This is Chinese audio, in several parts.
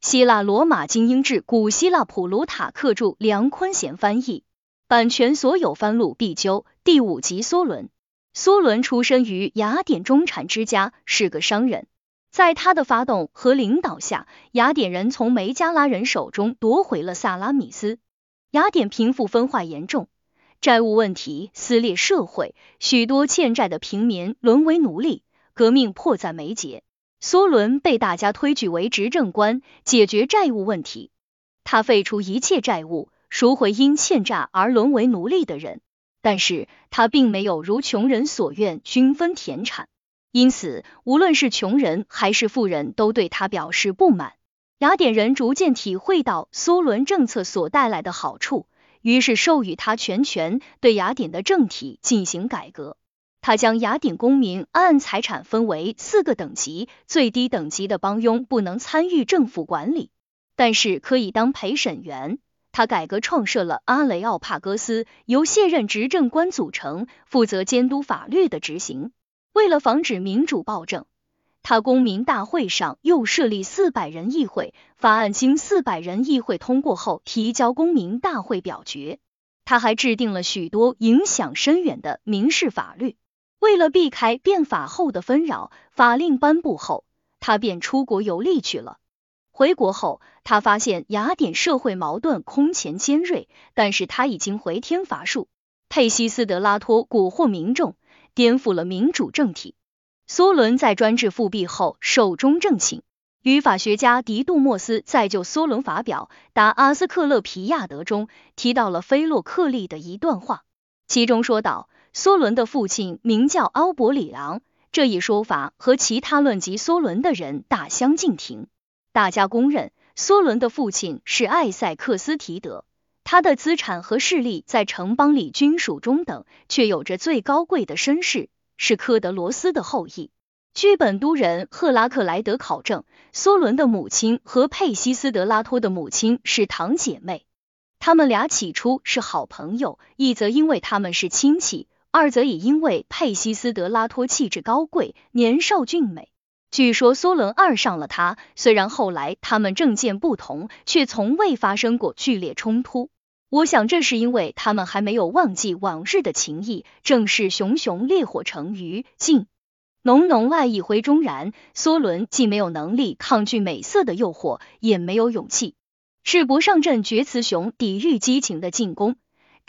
希腊罗马精英志，古希腊普鲁塔克著，梁坤贤翻译，版权所有，翻录必究。第五集，梭伦。梭伦出身于雅典中产之家，是个商人。在他的发动和领导下，雅典人从梅加拉人手中夺回了萨拉米斯。雅典贫富分化严重，债务问题撕裂社会，许多欠债的平民沦为奴隶，革命迫在眉睫。梭伦被大家推举为执政官，解决债务问题。他废除一切债务，赎回因欠债而沦为奴隶的人。但是他并没有如穷人所愿均分田产，因此无论是穷人还是富人都对他表示不满。雅典人逐渐体会到梭伦政策所带来的好处，于是授予他全权，对雅典的政体进行改革。他将雅典公民按财产分为四个等级，最低等级的帮佣不能参与政府管理，但是可以当陪审员。他改革创设了阿雷奥帕戈斯，由卸任执政官组成，负责监督法律的执行。为了防止民主暴政，他公民大会上又设立四百人议会，法案经四百人议会通过后提交公民大会表决。他还制定了许多影响深远的民事法律。为了避开变法后的纷扰，法令颁布后，他便出国游历去了。回国后，他发现雅典社会矛盾空前尖锐，但是他已经回天乏术。佩西斯德拉托蛊惑民众，颠覆了民主政体。梭伦在专制复辟后寿终正寝。语法学家狄杜莫斯在就梭伦发表《达阿斯克勒皮亚德》中提到了菲洛克利的一段话，其中说道：梭伦的父亲名叫奥伯里昂。这一说法和其他论及梭伦的人大相径庭。大家公认，梭伦的父亲是艾塞克斯提德，他的资产和势力在城邦里均属中等，却有着最高贵的身世，是科德罗斯的后裔。据本都人赫拉克莱德考证，梭伦的母亲和佩西斯德拉托的母亲是堂姐妹，他们俩起初是好朋友，一则因为他们是亲戚，二则也因为佩西斯德拉托气质高贵，年少俊美。据说梭伦爱上了他，虽然后来他们政见不同，却从未发生过剧烈冲突。我想这是因为他们还没有忘记往日的情谊。正是熊熊烈火成于烬，浓浓爱意回中燃。梭伦既没有能力抗拒美色的诱惑，也没有勇气赤膊上阵决雌雄，抵御激情的进攻。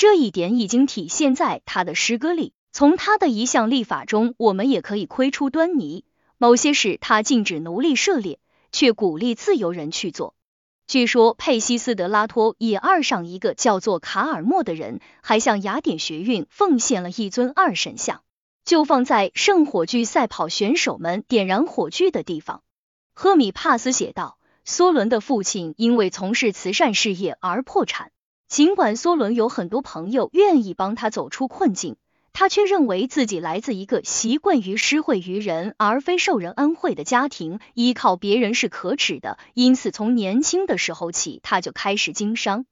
这一点已经体现在他的诗歌里。从他的一项立法中，我们也可以窥出端倪。某些事他禁止奴隶涉猎，却鼓励自由人去做。据说佩西斯德拉托也爱上一个叫做卡尔莫的人，还向雅典学院奉献了一尊二神像，就放在圣火炬赛跑选手们点燃火炬的地方。赫米帕斯写道：梭伦的父亲因为从事慈善事业而破产，尽管梭伦有很多朋友愿意帮他走出困境。他却认为自己来自一个习惯于施惠于人而非受人恩惠的家庭，依靠别人是可耻的，因此从年轻的时候起，他就开始经商。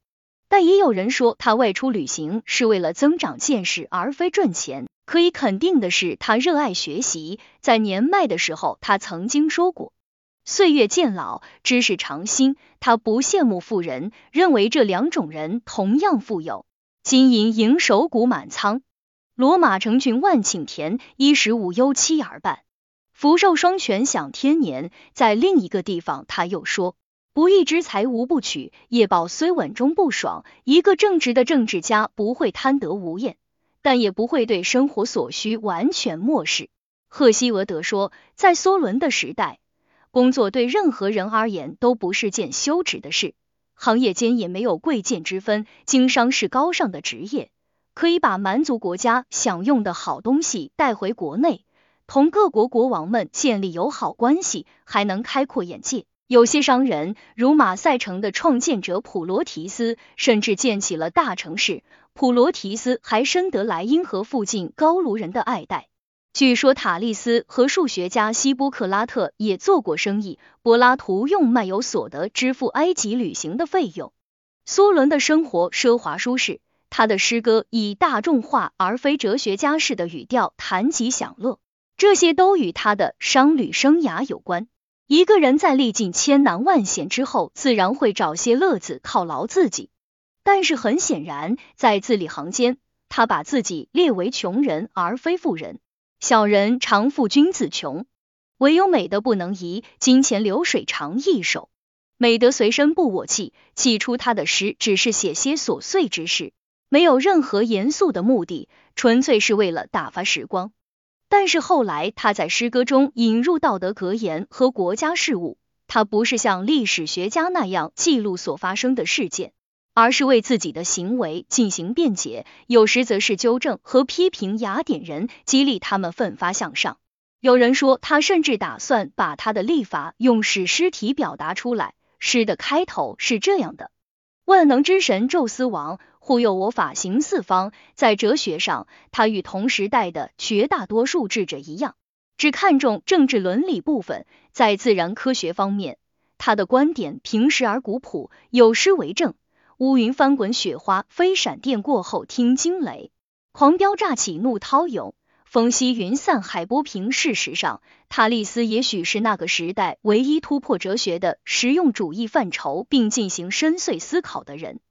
但也有人说他外出旅行是为了增长见识而非赚钱。可以肯定的是，他热爱学习。在年迈的时候，他曾经说过：“岁月渐老，知识常新。”他不羡慕富人，认为这两种人同样富有。金银银手谷满仓。罗马成群万顷田，衣食无忧妻儿伴，福寿双全享天年。在另一个地方，他又说：不义之财无不取，夜报虽稳中不爽。一个正直的政治家不会贪得无厌，但也不会对生活所需完全漠视。赫西俄德说，在梭伦的时代，工作对任何人而言都不是件羞耻的事，行业间也没有贵贱之分，经商是高尚的职业。可以把蛮族国家享用的好东西带回国内，同各国国王们建立友好关系，还能开阔眼界。有些商人，如马赛城的创建者普罗提斯，甚至建起了大城市。普罗提斯还深得莱茵河附近高卢人的爱戴。据说塔利斯和数学家希波克拉特也做过生意，柏拉图用漫游所得支付埃及旅行的费用。梭伦的生活奢华舒适。他的诗歌以大众化而非哲学家式的语调谈及享乐，这些都与他的商旅生涯有关。一个人在历尽千难万险之后，自然会找些乐子犒劳自己。但是很显然，在字里行间，他把自己列为穷人而非富人。小人常负君子穷，唯有美德不能移，金钱流水常易手。美德随身不我弃。起初他的诗只是写些琐碎之事，没有任何严肃的目的，纯粹是为了打发时光。但是后来，他在诗歌中引入道德格言和国家事务，他不是像历史学家那样记录所发生的事件，而是为自己的行为进行辩解，有时则是纠正和批评雅典人，激励他们奋发向上。有人说，他甚至打算把他的历法用史诗体表达出来。诗的开头是这样的：万能之神宙斯王。护佑我法行四方，在哲学上，他与同时代的绝大多数智者一样，只看重政治伦理部分。在自然科学方面，他的观点平实而古朴，有诗为证：乌云翻滚，雪花飞，闪电过后听惊雷，狂飙乍起，怒涛涌。风息云散，海波平。事实上，塔利斯也许是那个时代唯一突破哲学的实用主义范畴，并进行深邃思考的人。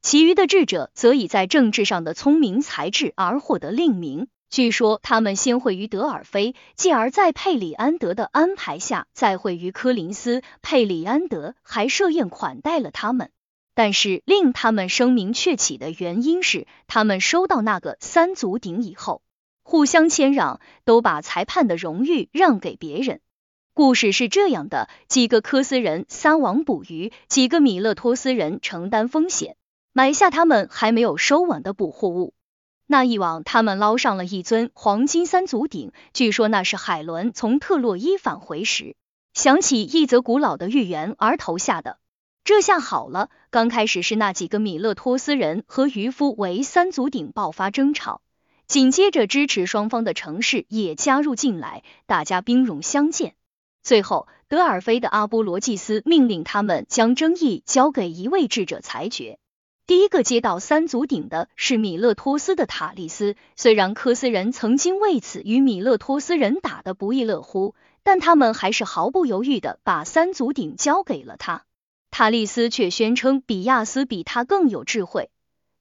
其余的智者则以在政治上的聪明才智而获得令名。据说他们先会于德尔菲，继而在佩里安德的安排下再会于科林斯。佩里安德还设宴款待了他们。但是令他们声名鹊起的原因是，他们收到那个三足鼎以后，互相谦让，都把裁判的荣誉让给别人。故事是这样的：几个科斯人撒网捕鱼，几个米勒托斯人承担风险。买下他们还没有收网的捕获物，那一网他们捞上了一尊黄金三足鼎，据说那是海伦从特洛伊返回时想起一则古老的寓言而投下的。这下好了，刚开始是那几个米勒托斯人和渔夫为三足鼎爆发争吵，紧接着支持双方的城市也加入进来，大家兵戎相见。最后，德尔菲的阿波罗祭司命令他们将争议交给一位智者裁决。第一个接到三足鼎的是米勒托斯的塔利斯，虽然科斯人曾经为此与米勒托斯人打得不亦乐乎，但他们还是毫不犹豫的把三足鼎交给了他。塔利斯却宣称比亚斯比他更有智慧，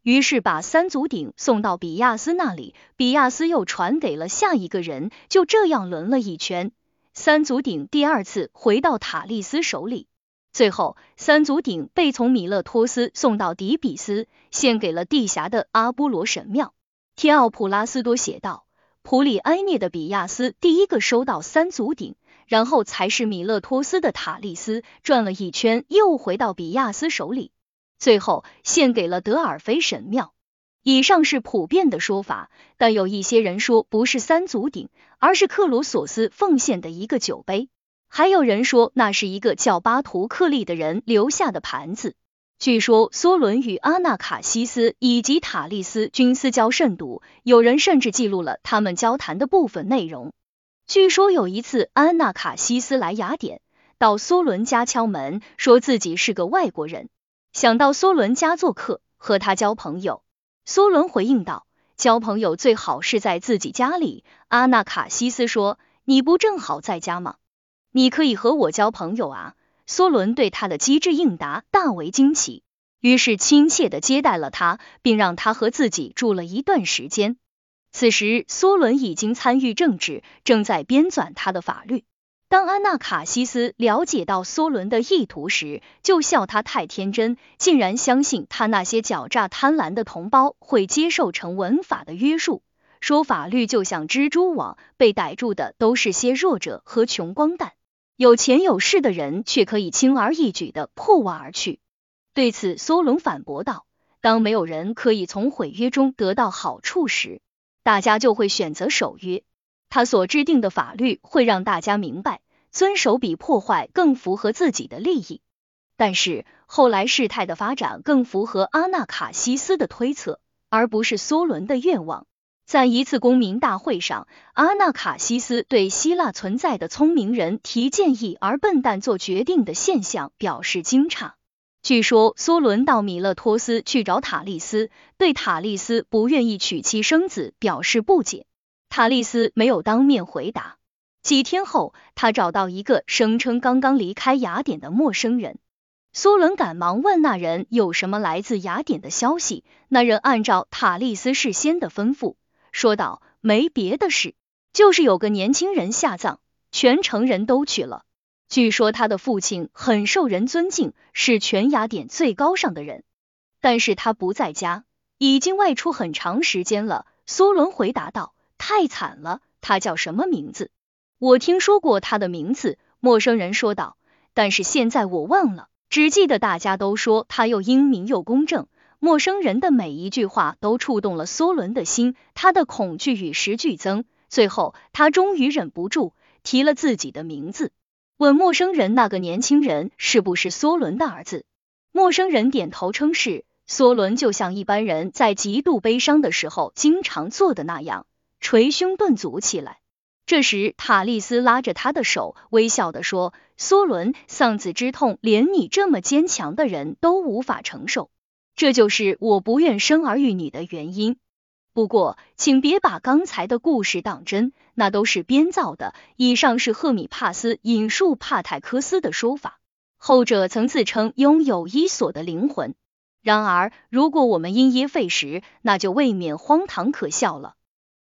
于是把三足鼎送到比亚斯那里，比亚斯又传给了下一个人，就这样轮了一圈，三足鼎第二次回到塔利斯手里。最后，三足鼎被从米勒托斯送到底比斯，献给了地峡的阿波罗神庙。天奥普拉斯多写道：普里埃涅的比亚斯第一个收到三足鼎，然后才是米勒托斯的塔利斯，转了一圈又回到比亚斯手里，最后献给了德尔菲神庙。以上是普遍的说法，但有一些人说不是三足鼎，而是克罗索斯奉献的一个酒杯。还有人说那是一个叫巴图克利的人留下的盘子。据说梭伦与阿纳卡西斯以及塔利斯均私交甚笃，有人甚至记录了他们交谈的部分内容。据说有一次，安纳卡西斯来雅典，到梭伦家敲门，说自己是个外国人，想到梭伦家做客，和他交朋友。梭伦回应道：“交朋友最好是在自己家里。”阿纳卡西斯说：“你不正好在家吗？”你可以和我交朋友啊！梭伦对他的机智应答大为惊奇，于是亲切的接待了他，并让他和自己住了一段时间。此时，梭伦已经参与政治，正在编纂他的法律。当安娜卡西斯了解到梭伦的意图时，就笑他太天真，竟然相信他那些狡诈贪婪的同胞会接受成文法的约束，说法律就像蜘蛛网，被逮住的都是些弱者和穷光蛋。有钱有势的人却可以轻而易举的破网而去。对此，梭伦反驳道：“当没有人可以从毁约中得到好处时，大家就会选择守约。他所制定的法律会让大家明白，遵守比破坏更符合自己的利益。但是后来事态的发展更符合阿纳卡西斯的推测，而不是梭伦的愿望。”在一次公民大会上，阿纳卡西斯对希腊存在的聪明人提建议而笨蛋做决定的现象表示惊诧。据说梭伦到米勒托斯去找塔利斯，对塔利斯不愿意娶妻生子表示不解。塔利斯没有当面回答。几天后，他找到一个声称刚刚离开雅典的陌生人。梭伦赶忙问那人有什么来自雅典的消息。那人按照塔利斯事先的吩咐说道：“没别的事，就是有个年轻人下葬，全城人都去了。据说他的父亲很受人尊敬，是全雅典最高尚的人，但是他不在家，已经外出很长时间了。”梭伦回答道：“太惨了。他叫什么名字？”我听说过他的名字。陌生人说道：“但是现在我忘了。”只记得大家都说他又英明又公正。陌生人的每一句话都触动了梭伦的心，他的恐惧与时俱增。最后，他终于忍不住提了自己的名字，问陌生人那个年轻人是不是梭伦的儿子。陌生人点头称是。梭伦就像一般人在极度悲伤的时候经常做的那样，捶胸顿足起来。这时，塔利斯拉着他的手，微笑的说：“梭伦，丧子之痛，连你这么坚强的人都无法承受，这就是我不愿生儿育女的原因。不过，请别把刚才的故事当真，那都是编造的。以上是赫米帕斯引述帕泰克斯的说法，后者曾自称拥有伊索的灵魂。然而，如果我们因噎废食，那就未免荒唐可笑了。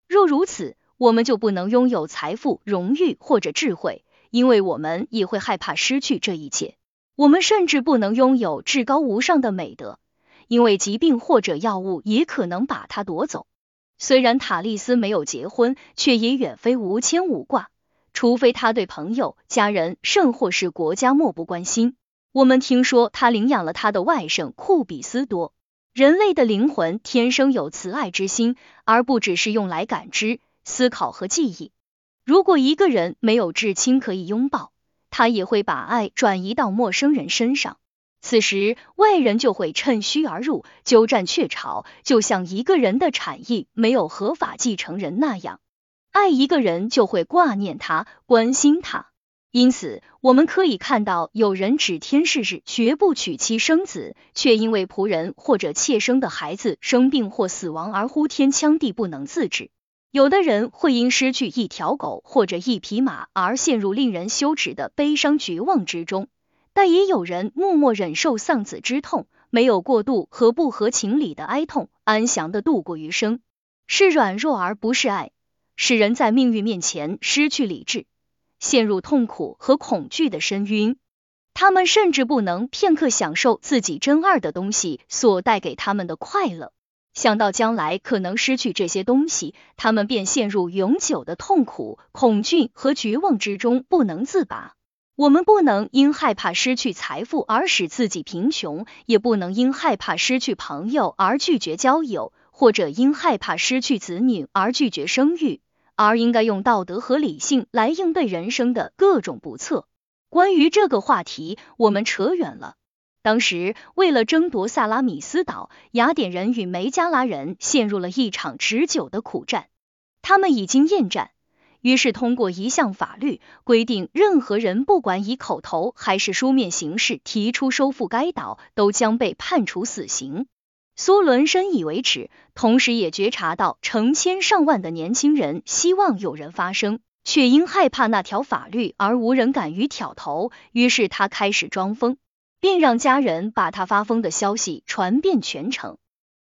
若如此，我们就不能拥有财富、荣誉或者智慧，因为我们也会害怕失去这一切。我们甚至不能拥有至高无上的美德，因为疾病或者药物也可能把它夺走。虽然塔利斯没有结婚，却也远非无牵无挂，除非他对朋友、家人，甚或是国家漠不关心。我们听说他领养了他的外甥库比斯多。人类的灵魂天生有慈爱之心，而不只是用来感知。思考和记忆。如果一个人没有至亲可以拥抱，他也会把爱转移到陌生人身上。此时，外人就会趁虚而入，鸠占鹊巢，就像一个人的产业没有合法继承人那样。爱一个人就会挂念他，关心他。因此，我们可以看到，有人指天誓日绝不娶妻生子，却因为仆人或者妾生的孩子生病或死亡而呼天抢地，不能自制。有的人会因失去一条狗或者一匹马而陷入令人羞耻的悲伤绝望之中，但也有人默默忍受丧子之痛，没有过度和不合情理的哀痛，安详的度过余生。是软弱而不是爱，使人在命运面前失去理智，陷入痛苦和恐惧的深渊。他们甚至不能片刻享受自己珍爱的东西所带给他们的快乐。想到将来可能失去这些东西，他们便陷入永久的痛苦、恐惧和绝望之中，不能自拔。我们不能因害怕失去财富而使自己贫穷，也不能因害怕失去朋友而拒绝交友，或者因害怕失去子女而拒绝生育，而应该用道德和理性来应对人生的各种不测。关于这个话题，我们扯远了。当时，为了争夺萨拉米斯岛，雅典人与梅加拉人陷入了一场持久的苦战。他们已经厌战，于是通过一项法律规定，任何人不管以口头还是书面形式提出收复该岛，都将被判处死刑。苏伦深以为耻，同时也觉察到成千上万的年轻人希望有人发声，却因害怕那条法律而无人敢于挑头，于是他开始装疯。并让家人把他发疯的消息传遍全城。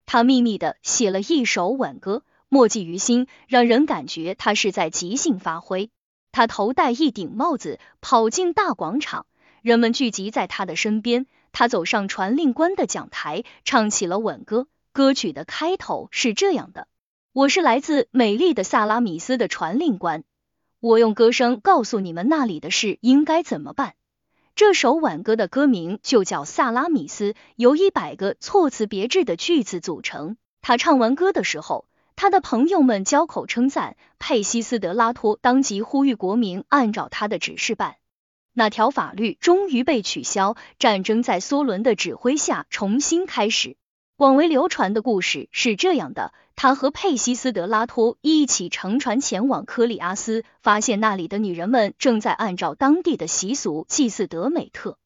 他秘密的写了一首挽歌，默记于心，让人感觉他是在即兴发挥。他头戴一顶帽子，跑进大广场，人们聚集在他的身边。他走上传令官的讲台，唱起了挽歌。歌曲的开头是这样的：我是来自美丽的萨拉米斯的传令官，我用歌声告诉你们那里的事应该怎么办。这首挽歌的歌名就叫《萨拉米斯》，由一百个措辞别致的句子组成。他唱完歌的时候，他的朋友们交口称赞。佩西斯德拉托当即呼吁国民按照他的指示办。那条法律终于被取消，战争在梭伦的指挥下重新开始。广为流传的故事是这样的。他和佩西斯德拉托一起乘船前往科里阿斯，发现那里的女人们正在按照当地的习俗祭祀德美特。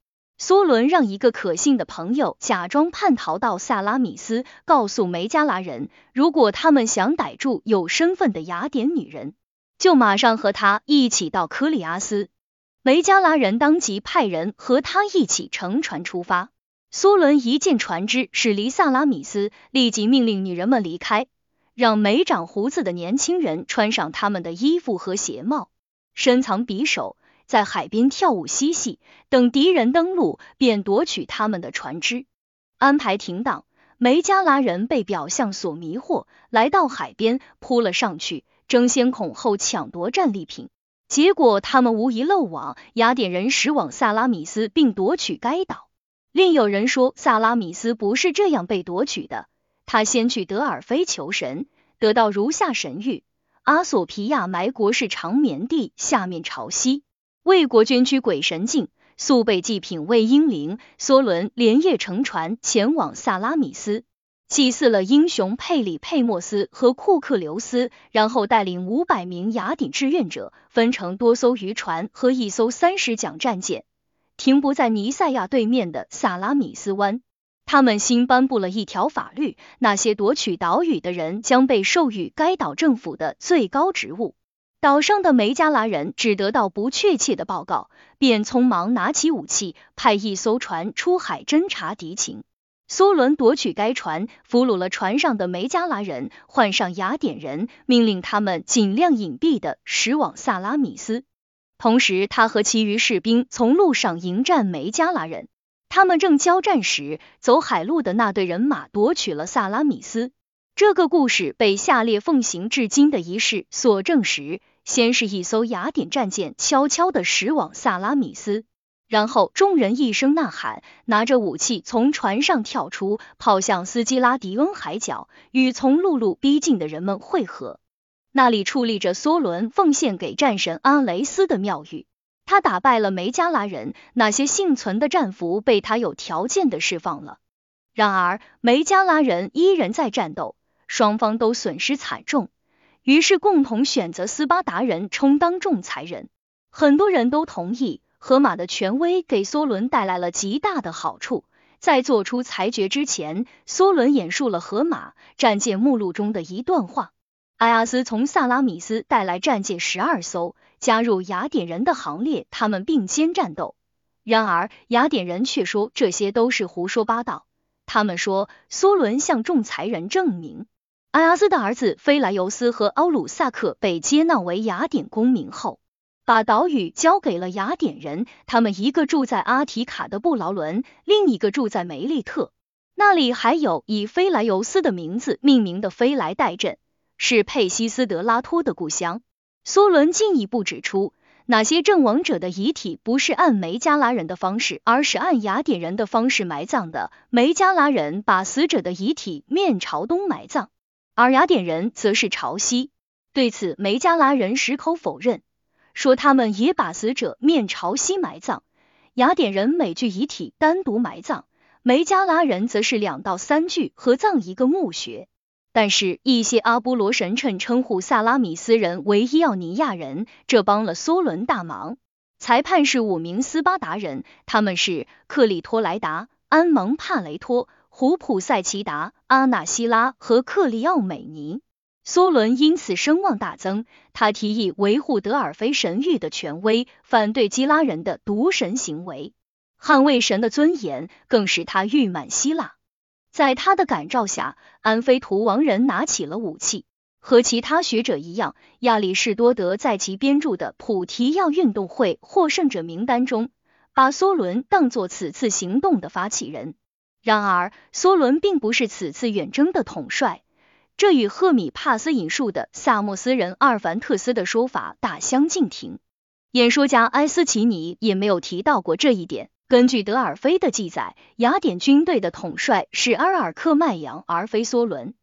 梭伦让一个可信的朋友假装叛逃到萨拉米斯，告诉梅加拉人，如果他们想逮住有身份的雅典女人，就马上和他一起到科里阿斯。梅加拉人当即派人和他一起乘船出发。苏伦一见船只驶离萨拉米斯，立即命令女人们离开，让没长胡子的年轻人穿上他们的衣服和鞋帽，深藏匕首，在海边跳舞嬉戏，等敌人登陆，便夺取他们的船只。安排停当，梅加拉人被表象所迷惑，来到海边扑了上去，争先恐后抢夺战利品。结果他们无一漏网，雅典人驶往萨拉米斯，并夺取该岛。另有人说，萨拉米斯不是这样被夺取的。他先去德尔菲求神，得到如下神谕：阿索皮亚埋国是长眠地，下面朝西，为国捐躯鬼神镜，速备祭品为英灵。梭伦连夜乘船前往萨拉米斯，祭祀了英雄佩里佩莫斯和库克留斯，然后带领五百名雅典志愿者，分成多艘渔船和一艘三十桨战舰。停泊在尼塞亚对面的萨拉米斯湾，他们新颁布了一条法律：那些夺取岛屿的人将被授予该岛政府的最高职务。岛上的梅加拉人只得到不确切的报告，便匆忙拿起武器，派一艘船出海侦察敌情。苏伦夺取该船，俘虏了船上的梅加拉人，换上雅典人，命令他们尽量隐蔽的驶往萨拉米斯。同时，他和其余士兵从路上迎战梅加拉人。他们正交战时，走海路的那队人马夺取了萨拉米斯。这个故事被下列奉行至今的仪式所证实：先是一艘雅典战舰悄悄的驶往萨拉米斯，然后众人一声呐喊，拿着武器从船上跳出，跑向斯基拉迪恩海角，与从陆路逼近的人们会合。那里矗立着梭伦奉献给战神阿雷斯的庙宇，他打败了梅加拉人，那些幸存的战俘被他有条件的释放了。然而梅加拉人依然在战斗，双方都损失惨重，于是共同选择斯巴达人充当仲裁人。很多人都同意，荷马的权威给梭伦带来了极大的好处。在做出裁决之前，梭伦演述了荷马战舰目录中的一段话。埃阿斯从萨拉米斯带来战舰十二艘，加入雅典人的行列，他们并肩战斗。然而雅典人却说这些都是胡说八道。他们说，苏伦向仲裁人证明，埃阿斯的儿子菲莱尤斯和奥鲁萨克被接纳为雅典公民后，把岛屿交给了雅典人。他们一个住在阿提卡的布劳伦，另一个住在梅利特，那里还有以菲莱尤斯的名字命名的菲莱代镇。是佩西斯德拉托的故乡。苏伦进一步指出，那些阵亡者的遗体不是按梅加拉人的方式，而是按雅典人的方式埋葬的。梅加拉人把死者的遗体面朝东埋葬，而雅典人则是朝西。对此，梅加拉人矢口否认，说他们也把死者面朝西埋葬。雅典人每具遗体单独埋葬，梅加拉人则是两到三具合葬一个墓穴。但是，一些阿波罗神称称呼萨拉米斯人为伊奥尼亚人，这帮了梭伦大忙。裁判是五名斯巴达人，他们是克里托莱达、安蒙帕雷托、胡普塞奇达、阿纳西拉和克里奥美尼。梭伦因此声望大增，他提议维护德尔菲神谕的权威，反对基拉人的渎神行为，捍卫神的尊严，更使他誉满希腊。在他的感召下，安菲图王人拿起了武器。和其他学者一样，亚里士多德在其编著的普提亚运动会获胜者名单中，把梭伦当作此次行动的发起人。然而，梭伦并不是此次远征的统帅，这与赫米帕斯引述的萨莫斯人阿尔凡特斯的说法大相径庭。演说家埃斯奇尼也没有提到过这一点。根据德尔菲的记载，雅典军队的统帅是阿尔克迈扬，而非梭伦。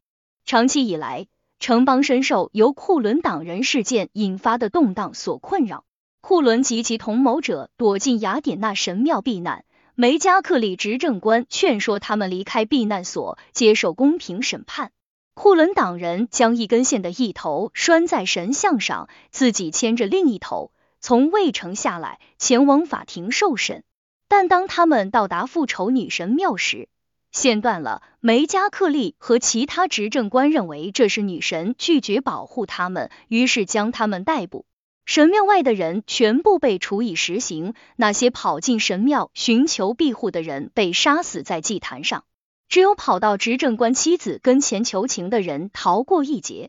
长期以来，城邦深受由库伦党人事件引发的动荡所困扰。库伦及其同谋者躲进雅典娜神庙避难，梅加克里执政官劝说他们离开避难所，接受公平审判。库伦党人将一根线的一头拴在神像上，自己牵着另一头，从卫城下来，前往法庭受审。但当他们到达复仇女神庙时，线断了。梅加克利和其他执政官认为这是女神拒绝保护他们，于是将他们逮捕。神庙外的人全部被处以实刑，那些跑进神庙寻求庇护的人被杀死在祭坛上，只有跑到执政官妻子跟前求情的人逃过一劫。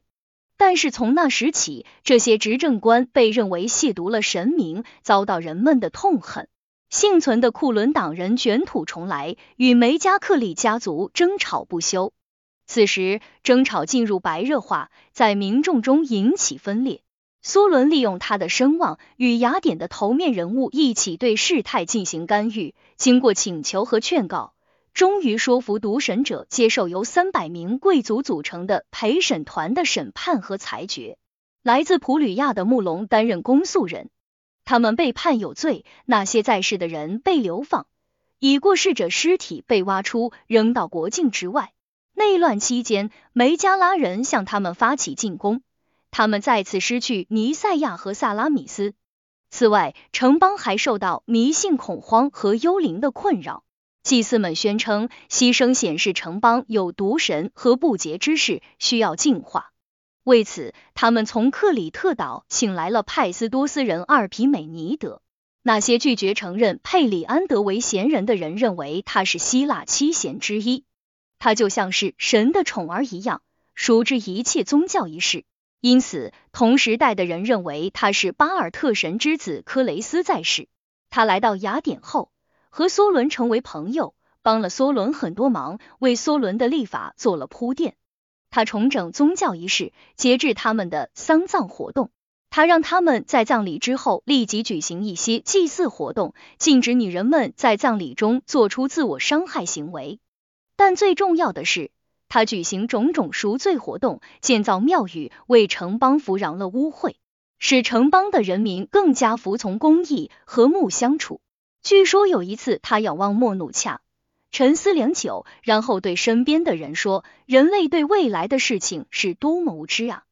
但是从那时起，这些执政官被认为亵渎了神明，遭到人们的痛恨。幸存的库伦党人卷土重来，与梅加克里家族争吵不休。此时，争吵进入白热化，在民众中引起分裂。苏伦利用他的声望，与雅典的头面人物一起对事态进行干预。经过请求和劝告。终于说服独神者接受由三百名贵族组成的陪审团的审判和裁决。来自普吕亚的穆龙担任公诉人，他们被判有罪。那些在世的人被流放，已过世者尸体被挖出扔到国境之外。内乱期间，梅加拉人向他们发起进攻，他们再次失去尼赛亚和萨拉米斯。此外，城邦还受到迷信恐慌和幽灵的困扰。祭司们宣称，牺牲显示城邦有毒神和不洁之事，需要净化。为此，他们从克里特岛请来了派斯多斯人阿尔皮美尼德。那些拒绝承认佩里安德为贤人的人认为他是希腊七贤之一，他就像是神的宠儿一样，熟知一切宗教仪式。因此，同时代的人认为他是巴尔特神之子科雷斯在世。他来到雅典后。和梭伦成为朋友，帮了梭伦很多忙，为梭伦的立法做了铺垫。他重整宗教仪式，节制他们的丧葬活动。他让他们在葬礼之后立即举行一些祭祀活动，禁止女人们在葬礼中做出自我伤害行为。但最重要的是，他举行种种赎罪活动，建造庙宇，为城邦扶攘了污秽，使城邦的人民更加服从公义，和睦相处。据说有一次，他仰望莫努恰，沉思良久，然后对身边的人说：“人类对未来的事情是多么无知啊！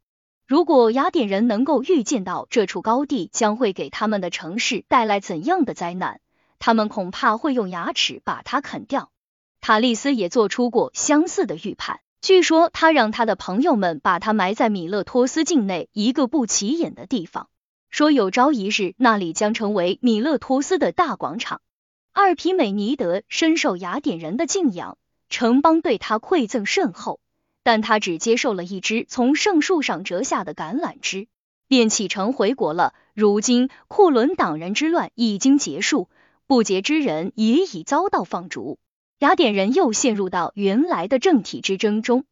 如果雅典人能够预见到这处高地将会给他们的城市带来怎样的灾难，他们恐怕会用牙齿把它啃掉。”塔利斯也做出过相似的预判。据说他让他的朋友们把他埋在米勒托斯境内一个不起眼的地方。说有朝一日那里将成为米勒托斯的大广场。阿尔皮美尼德深受雅典人的敬仰，城邦对他馈赠甚厚，但他只接受了一只从圣树上折下的橄榄枝，便启程回国了。如今库伦党人之乱已经结束，不洁之人也已遭到放逐，雅典人又陷入到原来的政体之争中。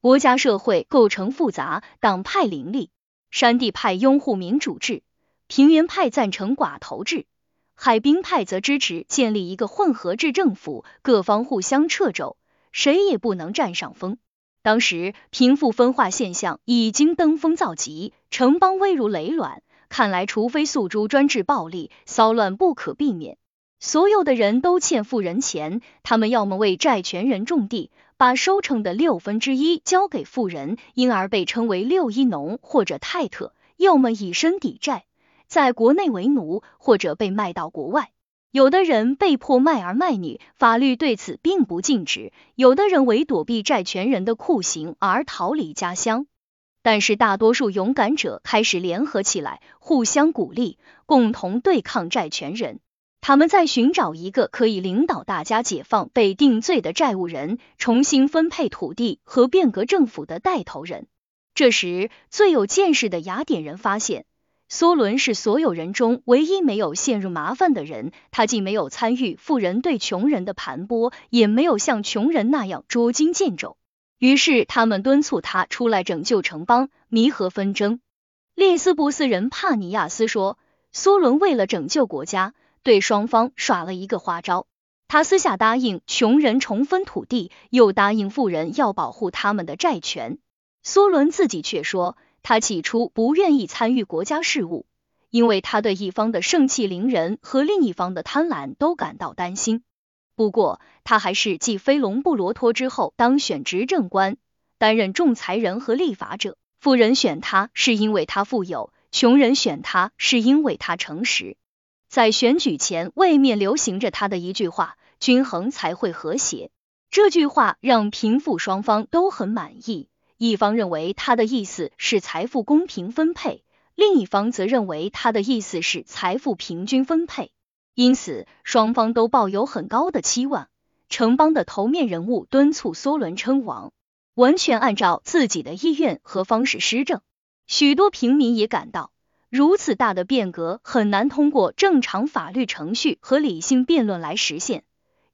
国家社会构成复杂，党派林立。山地派拥护民主制，平原派赞成寡头制，海滨派则支持建立一个混合制政府，各方互相掣肘，谁也不能占上风。当时贫富分化现象已经登峰造极，城邦危如累卵，看来除非诉诸专制暴力，骚乱不可避免。所有的人都欠富人钱，他们要么为债权人种地。把收成的六分之一交给富人，因而被称为六一农或者泰特；要么以身抵债，在国内为奴，或者被卖到国外。有的人被迫卖儿卖女，法律对此并不禁止；有的人为躲避债权人的酷刑而逃离家乡。但是大多数勇敢者开始联合起来，互相鼓励，共同对抗债权人。他们在寻找一个可以领导大家解放被定罪的债务人、重新分配土地和变革政府的带头人。这时，最有见识的雅典人发现，梭伦是所有人中唯一没有陷入麻烦的人。他既没有参与富人对穷人的盘剥，也没有像穷人那样捉襟见肘。于是，他们敦促他出来拯救城邦，弥合纷争。列斯布斯人帕尼亚斯说，梭伦为了拯救国家。对双方耍了一个花招，他私下答应穷人重分土地，又答应富人要保护他们的债权。梭伦自己却说，他起初不愿意参与国家事务，因为他对一方的盛气凌人和另一方的贪婪都感到担心。不过，他还是继飞龙布罗托之后当选执政官，担任仲裁人和立法者。富人选他是因为他富有，穷人选他是因为他诚实。在选举前，位面流行着他的一句话：“均衡才会和谐。”这句话让贫富双方都很满意，一方认为他的意思是财富公平分配，另一方则认为他的意思是财富平均分配，因此双方都抱有很高的期望。城邦的头面人物敦促梭伦称王，完全按照自己的意愿和方式施政。许多平民也感到，如此大的变革很难通过正常法律程序和理性辩论来实现，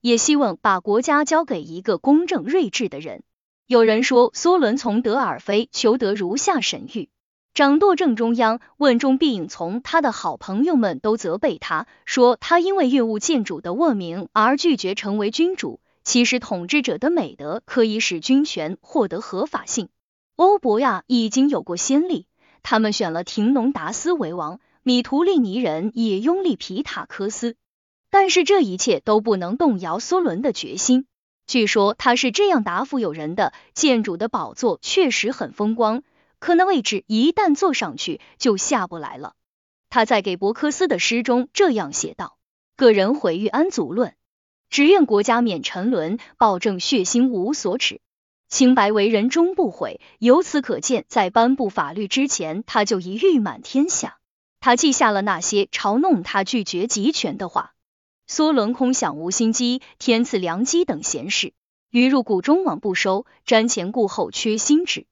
也希望把国家交给一个公正睿智的人。有人说，梭伦从德尔菲求得如下神谕。掌舵正中央，问中必应从。他的好朋友们都责备他，说他因为厌恶建主的恶名而拒绝成为君主。其实统治者的美德可以使君权获得合法性。欧伯亚已经有过先例，他们选了廷农达斯为王，米图利尼人也拥立皮塔科斯。但是这一切都不能动摇梭伦的决心。据说他是这样答复友人的：建主的宝座确实很风光。可那位置一旦坐上去就下不来了。他在给伯克斯的诗中这样写道：“个人毁誉安足论，只愿国家免沉沦，保证血腥无所耻，清白为人终不悔。”由此可见，在颁布法律之前，他就已誉满天下。他记下了那些嘲弄他拒绝集权的话。梭伦空想无心机，天赐良机等闲事，鱼入谷中往不收，瞻前顾后缺心智。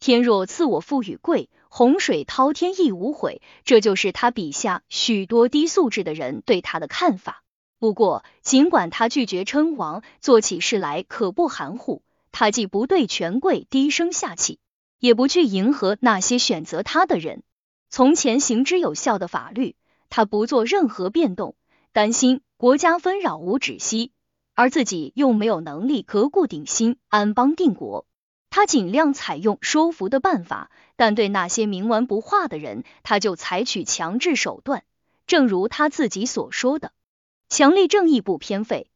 天若赐我富与贵，洪水滔天亦无悔。这就是他笔下许多低素质的人对他的看法。不过，尽管他拒绝称王，做起事来可不含糊。他既不对权贵低声下气，也不去迎合那些选择他的人。从前行之有效的法律，他不做任何变动，担心国家纷扰无止息，而自己又没有能力革故鼎新、安邦定国。他尽量采用说服的办法，但对那些冥顽不化的人，他就采取强制手段。正如他自己所说的，强力正义不偏废。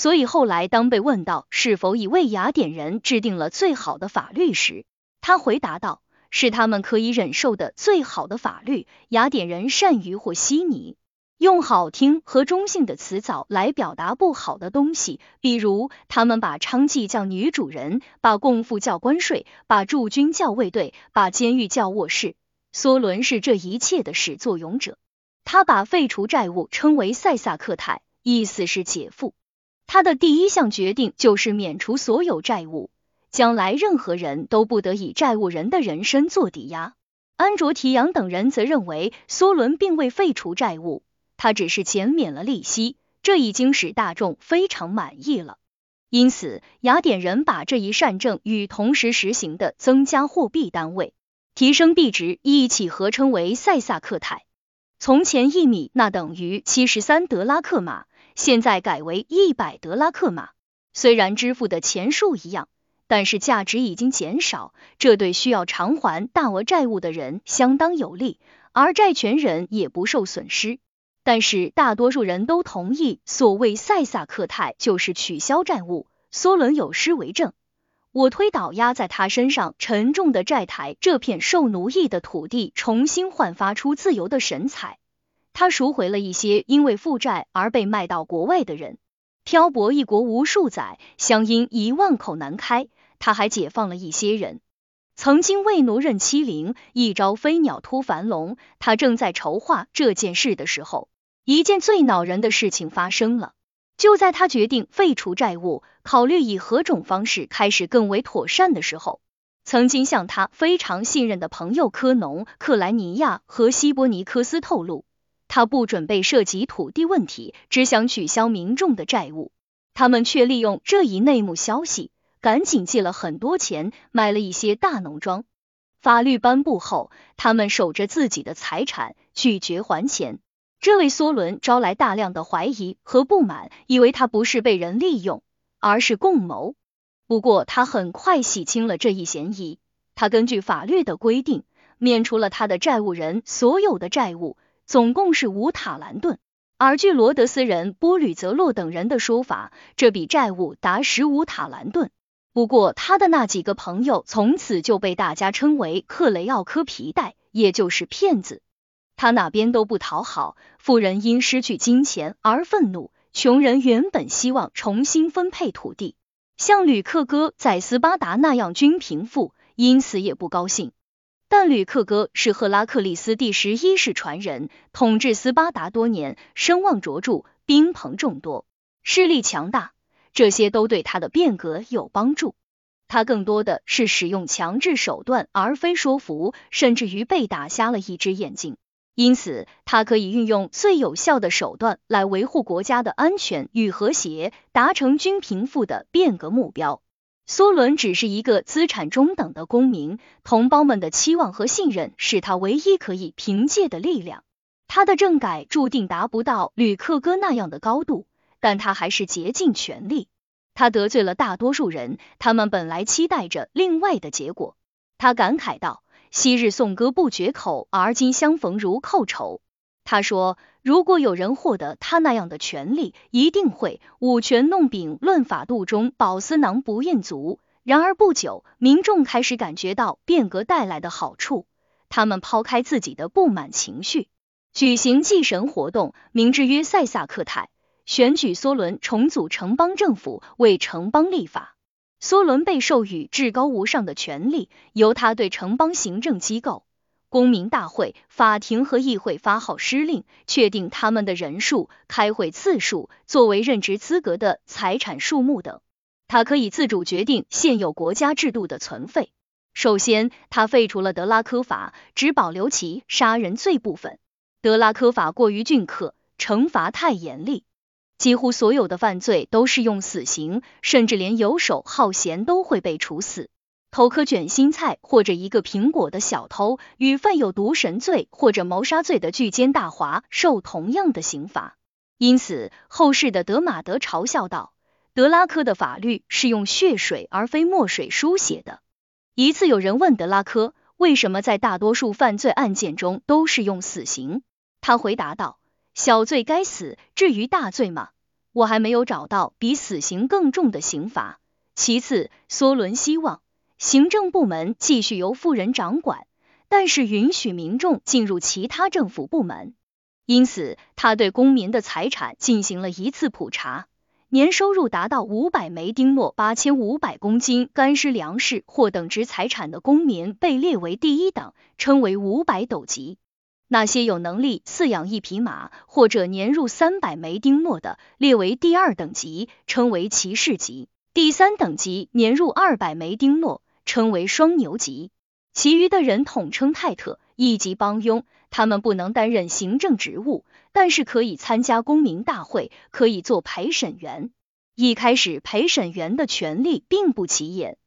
所以后来当被问到是否已为雅典人制定了最好的法律时，他回答道：“是他们可以忍受的最好的法律。雅典人善于和稀泥。”用好听和中性的词藻来表达不好的东西，比如他们把娼妓叫女主人，把共妇叫关税，把驻军叫卫队，把监狱叫卧室。梭伦是这一切的始作俑者，他把废除债务称为塞萨克泰，意思是解富。他的第一项决定就是免除所有债务，将来任何人都不得以债务人的人身做抵押。安卓提扬等人则认为，梭伦并未废除债务。他只是减免了利息，这已经使大众非常满意了。因此，雅典人把这一善政与同时实行的增加货币单位、提升币值一起合称为塞萨克泰。从前一米那等于七十三德拉克马，现在改为一百德拉克马。虽然支付的钱数一样，但是价值已经减少，这对需要偿还大额债务的人相当有利，而债权人也不受损失。但是大多数人都同意，所谓塞萨克泰就是取消债务。梭伦有诗为证：我推倒压在他身上沉重的债台，这片受奴役的土地重新焕发出自由的神采。他赎回了一些因为负债而被卖到国外的人，漂泊异国无数载，乡音一万口难开。他还解放了一些人，曾经为奴任欺凌，一朝飞鸟突繁笼。他正在筹划这件事的时候。一件最恼人的事情发生了。就在他决定废除债务，考虑以何种方式开始更为妥善的时候，曾经向他非常信任的朋友科农、克莱尼亚和希波尼科斯透露，他不准备涉及土地问题，只想取消民众的债务。他们却利用这一内幕消息，赶紧借了很多钱，买了一些大农庄。法律颁布后，他们守着自己的财产，拒绝还钱。这位梭伦招来大量的怀疑和不满，以为他不是被人利用，而是共谋。不过他很快洗清了这一嫌疑。他根据法律的规定，免除了他的债务人所有的债务，总共是五塔兰顿。而据罗德斯人波吕泽洛等人的说法，这笔债务达十五塔兰顿。不过他的那几个朋友从此就被大家称为克雷奥科皮带，也就是骗子。他哪边都不讨好，富人因失去金钱而愤怒，穷人原本希望重新分配土地，像吕克哥在斯巴达那样均贫富，因此也不高兴。但吕克戈是赫拉克利斯第十一世传人，统治斯巴达多年，声望卓著，宾朋众多，势力强大，这些都对他的变革有帮助。他更多的是使用强制手段，而非说服，甚至于被打瞎了一只眼睛。因此，他可以运用最有效的手段来维护国家的安全与和谐，达成均贫富的变革目标。梭伦只是一个资产中等的公民，同胞们的期望和信任是他唯一可以凭借的力量。他的政改注定达不到吕克哥那样的高度，但他还是竭尽全力。他得罪了大多数人，他们本来期待着另外的结果。他感慨道：“昔日颂歌不绝口，而今相逢如寇仇。”他说：“如果有人获得他那样的权利，一定会舞权弄柄，论法度中饱思囊不厌足。”然而不久，民众开始感觉到变革带来的好处，他们抛开自己的不满情绪，举行祭神活动，名之曰塞萨克泰，选举梭伦重组城邦政府，为城邦立法。梭伦被授予至高无上的权力，由他对城邦行政机构。公民大会、法庭和议会发号施令，确定他们的人数、开会次数、作为任职资格的财产数目等。他可以自主决定现有国家制度的存废。首先，他废除了德拉科法，只保留其杀人罪部分。德拉科法过于峻刻，惩罚太严厉，几乎所有的犯罪都适用死刑，甚至连游手好闲都会被处死。偷颗卷心菜或者一个苹果的小偷，与犯有毒神罪或者谋杀罪的巨奸大华受同样的刑罚。因此，后世的德马德嘲笑道：“德拉科的法律是用血水而非墨水书写的。”一次，有人问德拉科，为什么在大多数犯罪案件中都是用死刑？他回答道：“小罪该死，至于大罪吗？我还没有找到比死刑更重的刑罚。”其次，梭伦希望。行政部门继续由富人掌管，但是允许民众进入其他政府部门。因此，他对公民的财产进行了一次普查。年收入达到五百枚丁诺、八千五百公斤干湿粮食或等值财产的公民被列为第一等，称为五百斗级。那些有能力饲养一匹马或者年入三百枚丁诺的，列为第二等级，称为骑士级。第三等级年入二百枚丁诺。称为双牛级，其余的人统称泰特，一级帮佣。他们不能担任行政职务，但是可以参加公民大会，可以做陪审员。一开始，陪审员的权力并不起眼，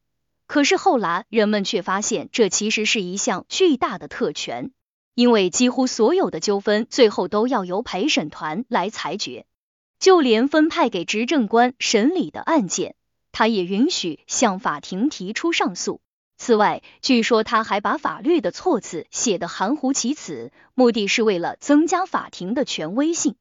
可是后来人们却发现，这其实是一项巨大的特权，因为几乎所有的纠纷最后都要由陪审团来裁决，就连分派给执政官审理的案件。他也允许向法庭提出上诉。此外，据说他还把法律的措辞写得含糊其辞，目的是为了增加法庭的权威性。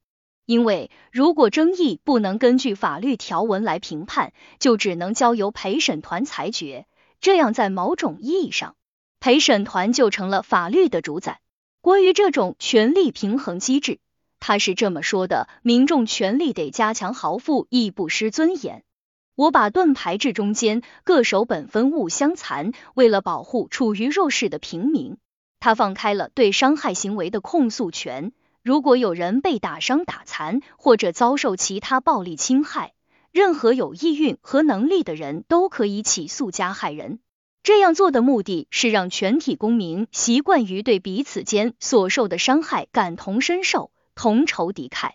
因为如果争议不能根据法律条文来评判，就只能交由陪审团裁决。这样，在某种意义上，陪审团就成了法律的主宰。关于这种权力平衡机制，他是这么说的：民众权力得加强，豪富亦不失尊严。我把盾牌置中间，各守本分，勿相残。为了保护处于弱势的平民，他放开了对伤害行为的控诉权。如果有人被打伤、打残，或者遭受其他暴力侵害，任何有意愿和能力的人都可以起诉加害人。这样做的目的是让全体公民习惯于对彼此间所受的伤害感同身受，同仇敌忾。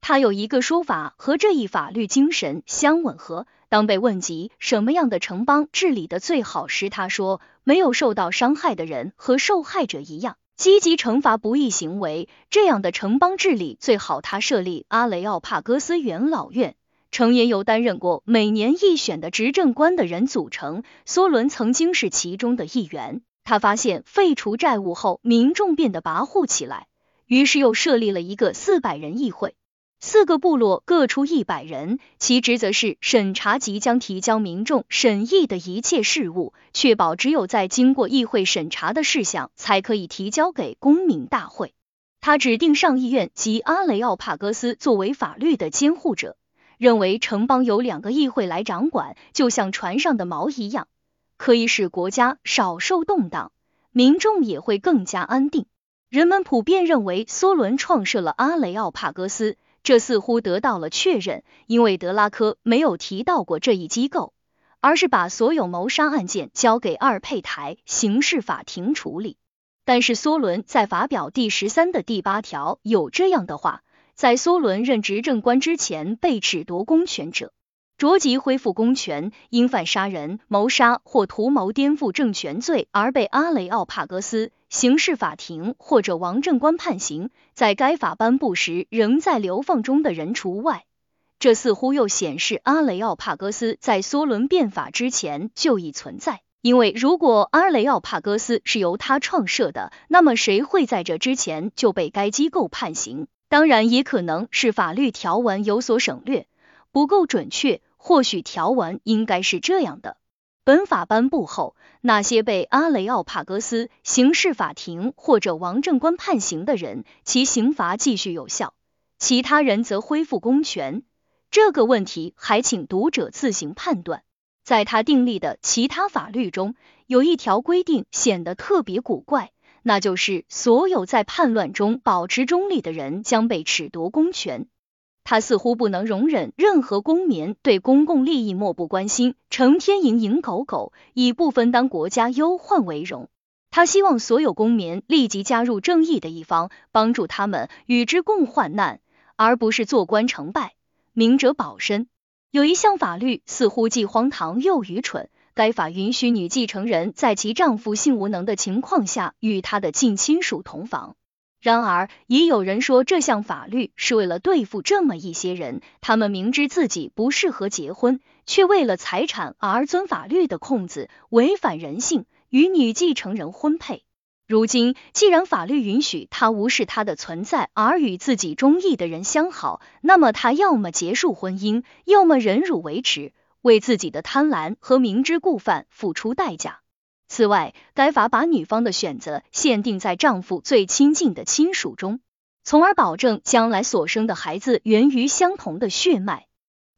他有一个说法和这一法律精神相吻合。当被问及什么样的城邦治理的最好时，他说：“没有受到伤害的人和受害者一样，积极惩罚不义行为，这样的城邦治理最好。”他设立阿雷奥帕戈斯元老院，成员由担任过每年一选的执政官的人组成。梭伦曾经是其中的一员。他发现废除债务后，民众变得跋扈起来，于是又设立了一个四百人议会。四个部落各出一百人，其职责是审查即将提交民众审议的一切事务，确保只有在经过议会审查的事项才可以提交给公民大会。他指定上议院及阿雷奥帕戈斯作为法律的监护者，认为城邦有两个议会来掌管，就像船上的锚一样，可以使国家少受动荡，民众也会更加安定。人们普遍认为梭伦创设了阿雷奥帕戈斯，这似乎得到了确认，因为德拉科没有提到过这一机构。而是把所有谋杀案件交给阿尔佩台刑事法庭处理。但是梭伦在法表第十三的第八条有这样的话：在梭伦任执政官之前被褫夺公权者，着即恢复公权，因犯杀人、谋杀或图谋颠覆政权罪而被阿雷奥帕戈斯刑事法庭或者王政官判刑，在该法颁布时仍在流放中的人除外。这似乎又显示阿雷奥帕戈斯在梭伦变法之前就已存在，因为如果阿雷奥帕戈斯是由他创设的，那么谁会在这之前就被该机构判刑？当然，也可能是法律条文有所省略，不够准确。或许条文应该是这样的：本法颁布后，那些被阿雷奥帕戈斯刑事法庭或者王政官判刑的人，其刑罚继续有效；其他人则恢复公权。这个问题还请读者自行判断。在他订立的其他法律中，有一条规定显得特别古怪，那就是所有在叛乱中保持中立的人将被褫夺公权。他似乎不能容忍任何公民对公共利益漠不关心，成天蝇营狗苟，以不分担国家忧患为荣。他希望所有公民立即加入正义的一方，帮助他们与之共患难，而不是做官成败。明哲保身，有一项法律似乎既荒唐又愚蠢。该法允许女继承人在其丈夫性无能的情况下与他的近亲属同房。然而，也有人说这项法律是为了对付这么一些人，他们明知自己不适合结婚，却为了财产而钻法律的空子，违反人性，与女继承人婚配。如今，既然法律允许他无视他的存在而与自己中意的人相好，那么他要么结束婚姻，要么忍辱维持，为自己的贪婪和明知故犯付出代价。此外，该法把女方的选择限定在丈夫最亲近的亲属中，从而保证将来所生的孩子源于相同的血脉。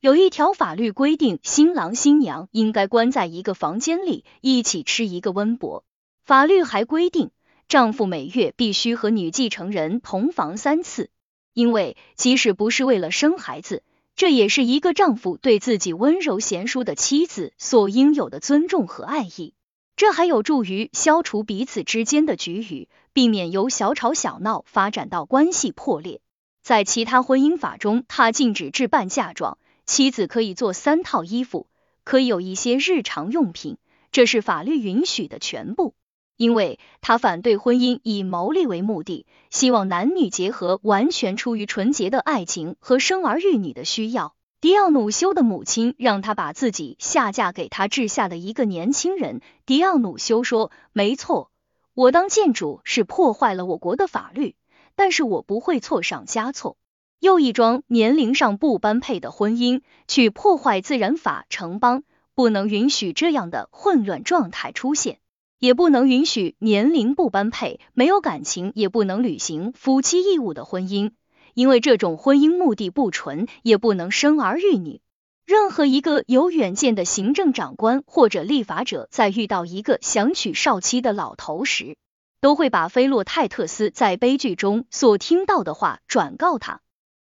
有一条法律规定，新郎新娘应该关在一个房间里，一起吃一个温饱。法律还规定。丈夫每月必须和女继承人同房三次，因为即使不是为了生孩子，这也是一个丈夫对自己温柔贤淑的妻子所应有的尊重和爱意。这还有助于消除彼此之间的局龉，避免由小吵小闹发展到关系破裂。在其他婚姻法中，他禁止置办嫁妆，妻子可以做三套衣服，可以有一些日常用品，这是法律允许的全部。因为他反对婚姻以牟利为目的，希望男女结合完全出于纯洁的爱情和生儿育女的需要。迪奥努修的母亲让他把自己下嫁给他治下的一个年轻人。迪奥努修说：“没错，我当建主是破坏了我国的法律，但是我不会错上加错，又一桩年龄上不般配的婚姻去破坏自然法。城邦不能允许这样的混乱状态出现。”也不能允许年龄不般配、没有感情、也不能履行夫妻义务的婚姻，因为这种婚姻目的不纯，也不能生儿育女。任何一个有远见的行政长官或者立法者，在遇到一个想娶少妻的老头时，都会把菲洛泰特斯在悲剧中所听到的话转告他：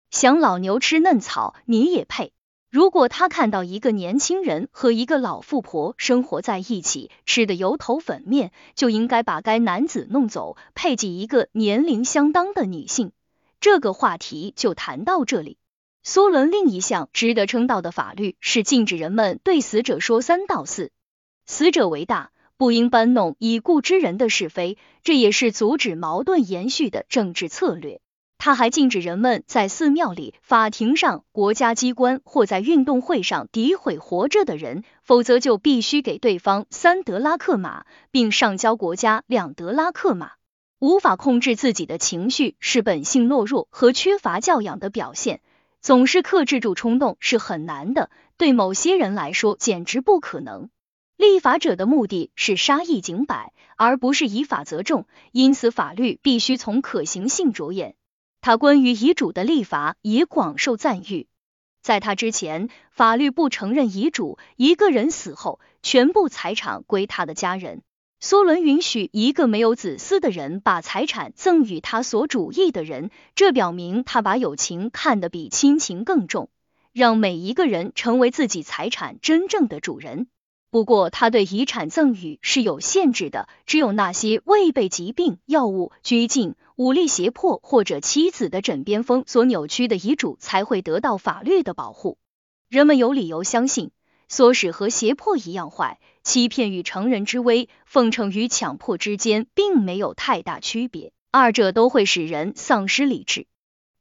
想老牛吃嫩草，你也配。如果他看到一个年轻人和一个老富婆生活在一起，吃的油头粉面，就应该把该男子弄走，配给一个年龄相当的女性。这个话题就谈到这里。梭伦另一项值得称道的法律是禁止人们对死者说三道四，死者为大，不应搬弄已故之人的是非，这也是阻止矛盾延续的政治策略。他还禁止人们在寺庙里、法庭上、国家机关或在运动会上诋毁活着的人，否则就必须给对方三德拉克马，并上交国家两德拉克马。无法控制自己的情绪是本性懦弱和缺乏教养的表现，总是克制住冲动是很难的，对某些人来说简直不可能。立法者的目的是杀一儆百，而不是以法则重，因此法律必须从可行性着眼。他关于遗嘱的立法也广受赞誉。在他之前，法律不承认遗嘱，一个人死后，全部财产归他的家人。梭伦允许一个没有子嗣的人把财产赠与他所主义的人，这表明他把友情看得比亲情更重，让每一个人成为自己财产真正的主人。不过，他对遗产赠与是有限制的，只有那些未被疾病、药物、拘禁、武力胁迫或者妻子的枕边风所扭曲的遗嘱才会得到法律的保护。人们有理由相信，唆使和胁迫一样坏，欺骗与成人之危，奉承与强迫之间并没有太大区别，二者都会使人丧失理智。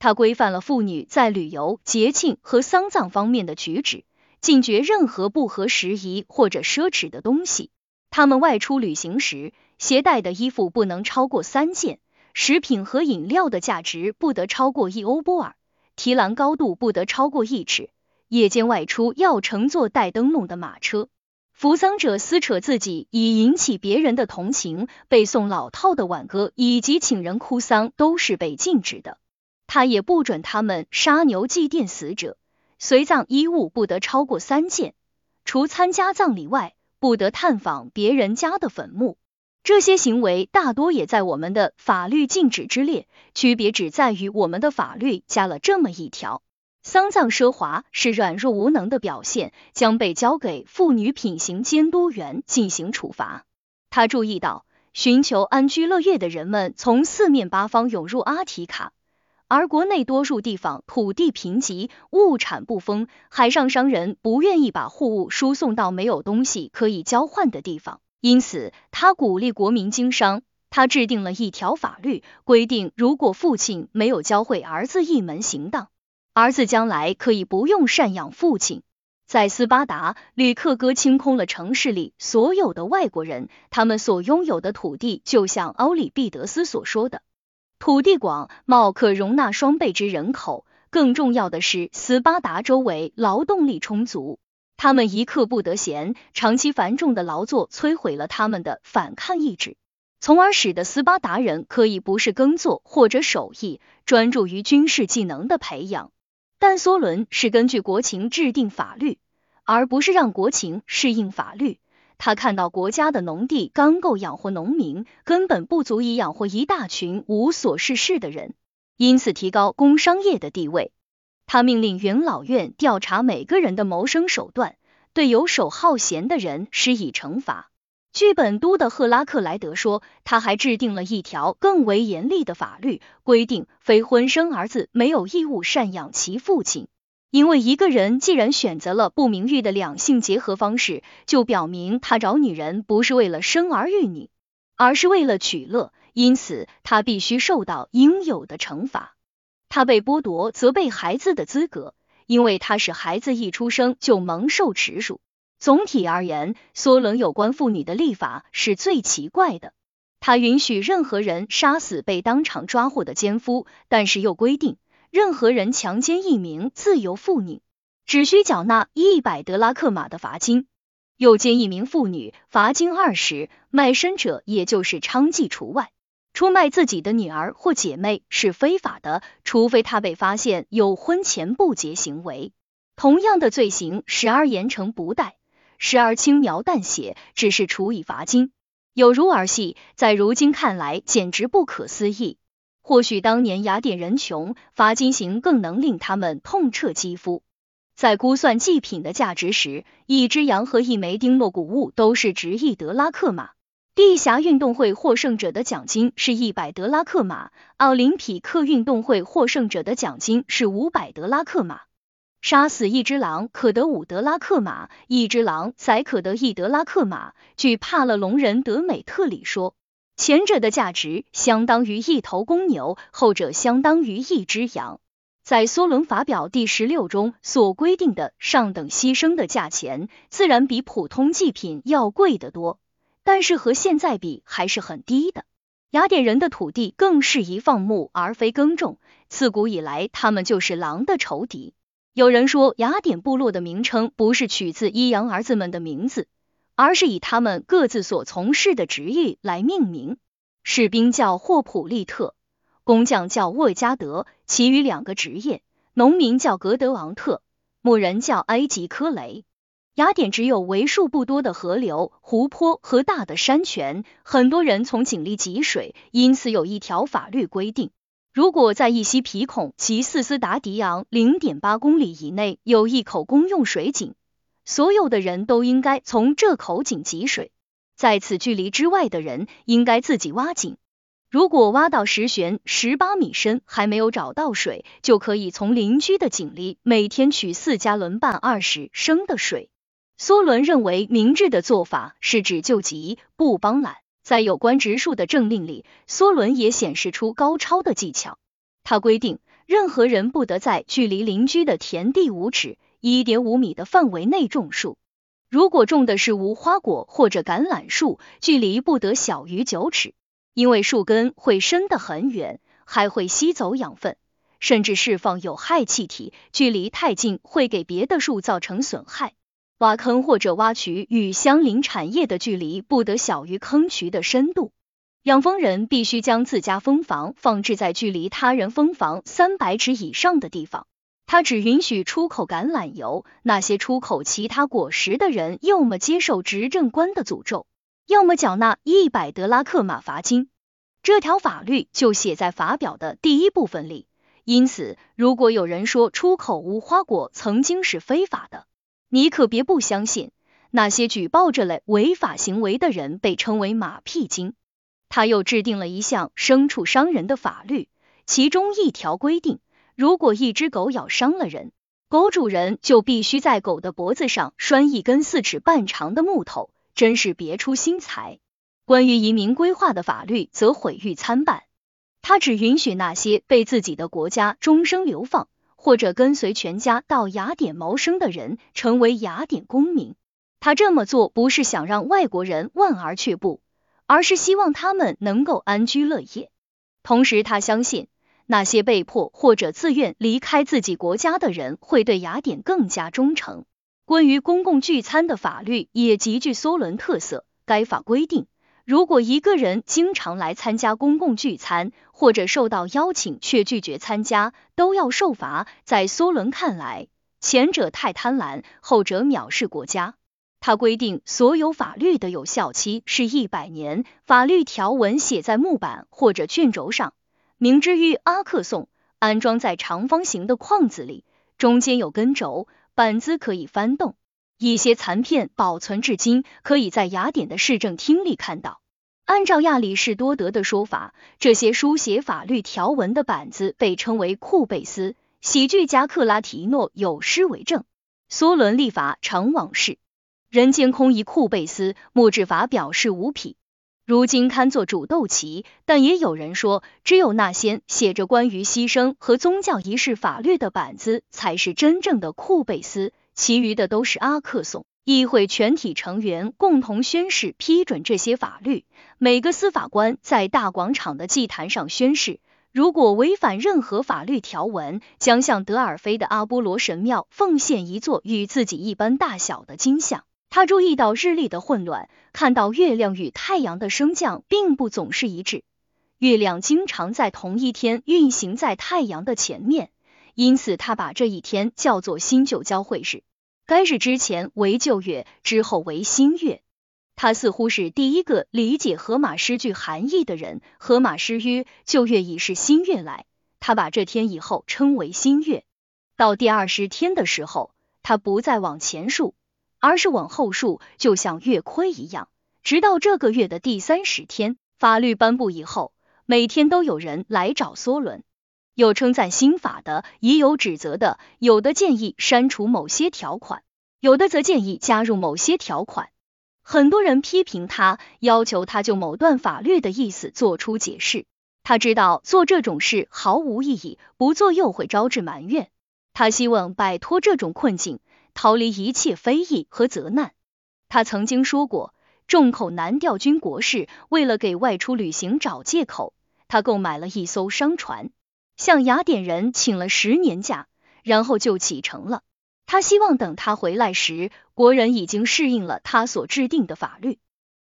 它规范了妇女在旅游、节庆和丧葬方面的举止。禁绝任何不合时宜或者奢侈的东西。他们外出旅行时，携带的衣服不能超过三件，食品和饮料的价值不得超过一欧波尔，提篮高度不得超过一尺。夜间外出要乘坐带灯笼的马车。扶丧者撕扯自己以引起别人的同情，背诵老套的挽歌以及请人哭丧都是被禁止的。他也不准他们杀牛祭奠死者。随葬衣物不得超过三件，除参加葬礼外，不得探访别人家的坟墓。这些行为大多也在我们的法律禁止之列，区别只在于我们的法律加了这么一条：丧葬奢华是软弱无能的表现，将被交给妇女品行监督员进行处罚。他注意到，寻求安居乐业的人们从四面八方涌入阿提卡。而国内多数地方土地贫瘠，物产不丰，海上商人不愿意把货物输送到没有东西可以交换的地方，因此他鼓励国民经商。他制定了一条法律，规定如果父亲没有教会儿子一门行当，儿子将来可以不用赡养父亲。在斯巴达，吕克哥清空了城市里所有的外国人，他们所拥有的土地，就像奥里庇得斯所说的。土地广袤，可容纳双倍之人口。更重要的是，斯巴达周围劳动力充足，他们一刻不得闲。长期繁重的劳作摧毁了他们的反抗意志，从而使得斯巴达人可以不是耕作或者手艺，专注于军事技能的培养。但梭伦是根据国情制定法律，而不是让国情适应法律。他看到国家的农地刚够养活农民，根本不足以养活一大群无所事事的人，因此提高工商业的地位。他命令元老院调查每个人的谋生手段，对游手好闲的人施以惩罚。据本都的赫拉克莱德说，他还制定了一条更为严厉的法律，规定非婚生儿子没有义务赡养其父亲。因为一个人既然选择了不名誉的两性结合方式，就表明他找女人不是为了生儿育女，而是为了取乐，因此他必须受到应有的惩罚。他被剥夺责备孩子的资格，因为他使孩子一出生就蒙受耻辱。总体而言，梭伦有关妇女的立法是最奇怪的。他允许任何人杀死被当场抓获的奸夫，但是又规定。任何人强奸一名自由妇女，只需缴纳一百德拉克马的罚金；诱奸一名妇女，罚金二十；卖身者，也就是娼妓除外。出卖自己的女儿或姐妹是非法的，除非他被发现有婚前不洁行为。同样的罪行，时而严惩不贷，时而轻描淡写，只是处以罚金，有如儿戏，在如今看来简直不可思议。或许当年雅典人穷，罚金刑更能令他们痛彻肌肤。在估算祭品的价值时，一只羊和一枚丁诺谷物都是值一德拉克马。地峡运动会获胜者的奖金是一百德拉克马，奥林匹克运动会获胜者的奖金是五百德拉克马。杀死一只狼可得五德拉克马，一只狼宰可得一德拉克马。据帕勒隆人德美特里说。前者的价值相当于一头公牛，后者相当于一只羊。在梭伦法表第十六中所规定的上等牺牲的价钱，自然比普通祭品要贵得多，但是和现在比还是很低的。雅典人的土地更适宜放牧而非耕种，自古以来他们就是狼的仇敌。有人说，雅典部落的名称不是取自伊羊儿子们的名字。而是以他们各自所从事的职业来命名。士兵叫霍普利特，工匠叫沃加德，其余两个职业，农民叫格德昂特，牧人叫埃及科雷。雅典只有为数不多的河流、湖泊和大的山泉，很多人从井里汲水，因此有一条法律规定：如果在一西皮孔及四斯达迪昂零点八公里以内有一口公用水井，所有的人都应该从这口井汲水，在此距离之外的人应该自己挖井。如果挖到十悬十八米深还没有找到水，就可以从邻居的井里每天取四加仑半二十升的水。梭伦认为，明智的做法是只救急不帮懒。在有关植树的政令里，梭伦也显示出高超的技巧。他规定，任何人不得在距离邻居的田地五尺（一点五米）的范围内种树。如果种的是无花果或者橄榄树，距离不得小于九尺，因为树根会伸得很远，还会吸走养分，甚至释放有害气体。距离太近会给别的树造成损害。挖坑或者挖渠与相邻产业的距离不得小于坑渠的深度。养蜂人必须将自家蜂房放置在距离他人蜂房三百尺以上的地方。他只允许出口橄榄油。那些出口其他果实的人，要么接受执政官的诅咒，要么缴纳一百德拉克马罚金。这条法律就写在法表的第一部分里。因此，如果有人说出口无花果曾经是非法的，你可别不相信，那些举报这类违法行为的人被称为马屁精。他又制定了一项牲畜伤人的法律，其中一条规定，如果一只狗咬伤了人，狗主人就必须在狗的脖子上拴一根四尺半长的木头，真是别出心裁。关于移民规划的法律则毁誉参半，他只允许那些被自己的国家终生流放。或者跟随全家到雅典谋生的人成为雅典公民，他这么做不是想让外国人望而却步，而是希望他们能够安居乐业。同时，他相信那些被迫或者自愿离开自己国家的人会对雅典更加忠诚。关于公共聚餐的法律也极具梭伦特色，该法规定。如果一个人经常来参加公共聚餐，或者受到邀请却拒绝参加，都要受罚。在梭伦看来，前者太贪婪，后者藐视国家。他规定所有法律的有效期是一百年，法律条文写在木板或者卷轴上，明之于阿克颂，安装在长方形的框子里，中间有根轴，板子可以翻动。一些残片保存至今，可以在雅典的市政厅里看到。按照亚里士多德的说法，这些书写法律条文的板子被称为库贝斯。喜剧家克拉提诺有诗为证：梭伦立法常往事，人间空一库贝斯。木质法表示无匹，如今堪作主斗旗。但也有人说，只有那些写着关于牺牲和宗教仪式法律的板子才是真正的库贝斯。其余的都是阿克颂。议会全体成员共同宣誓批准这些法律。每个司法官在大广场的祭坛上宣誓，如果违反任何法律条文，将向德尔菲的阿波罗神庙奉献一座与自己一般大小的金像。他注意到日历的混乱，看到月亮与太阳的升降并不总是一致，月亮经常在同一天运行在太阳的前面。因此，他把这一天叫做新旧交汇日。该日之前为旧月，之后为新月。他似乎是第一个理解荷马诗句含义的人。荷马诗曰：“旧月已是新月来。”他把这天以后称为新月。到第二十天的时候，他不再往前数，而是往后数，就像月亏一样，直到这个月的第三十天。法律颁布以后，每天都有人来找梭伦。有称赞新法的，也有指责的，有的建议删除某些条款，有的则建议加入某些条款。很多人批评他，要求他就某段法律的意思做出解释。他知道做这种事毫无意义，不做又会招致埋怨。他希望摆脱这种困境，逃离一切非议和责难。他曾经说过，众口难调军国事，为了给外出旅行找借口，他购买了一艘商船。向雅典人请了十年假，然后就启程了。他希望等他回来时，国人已经适应了他所制定的法律。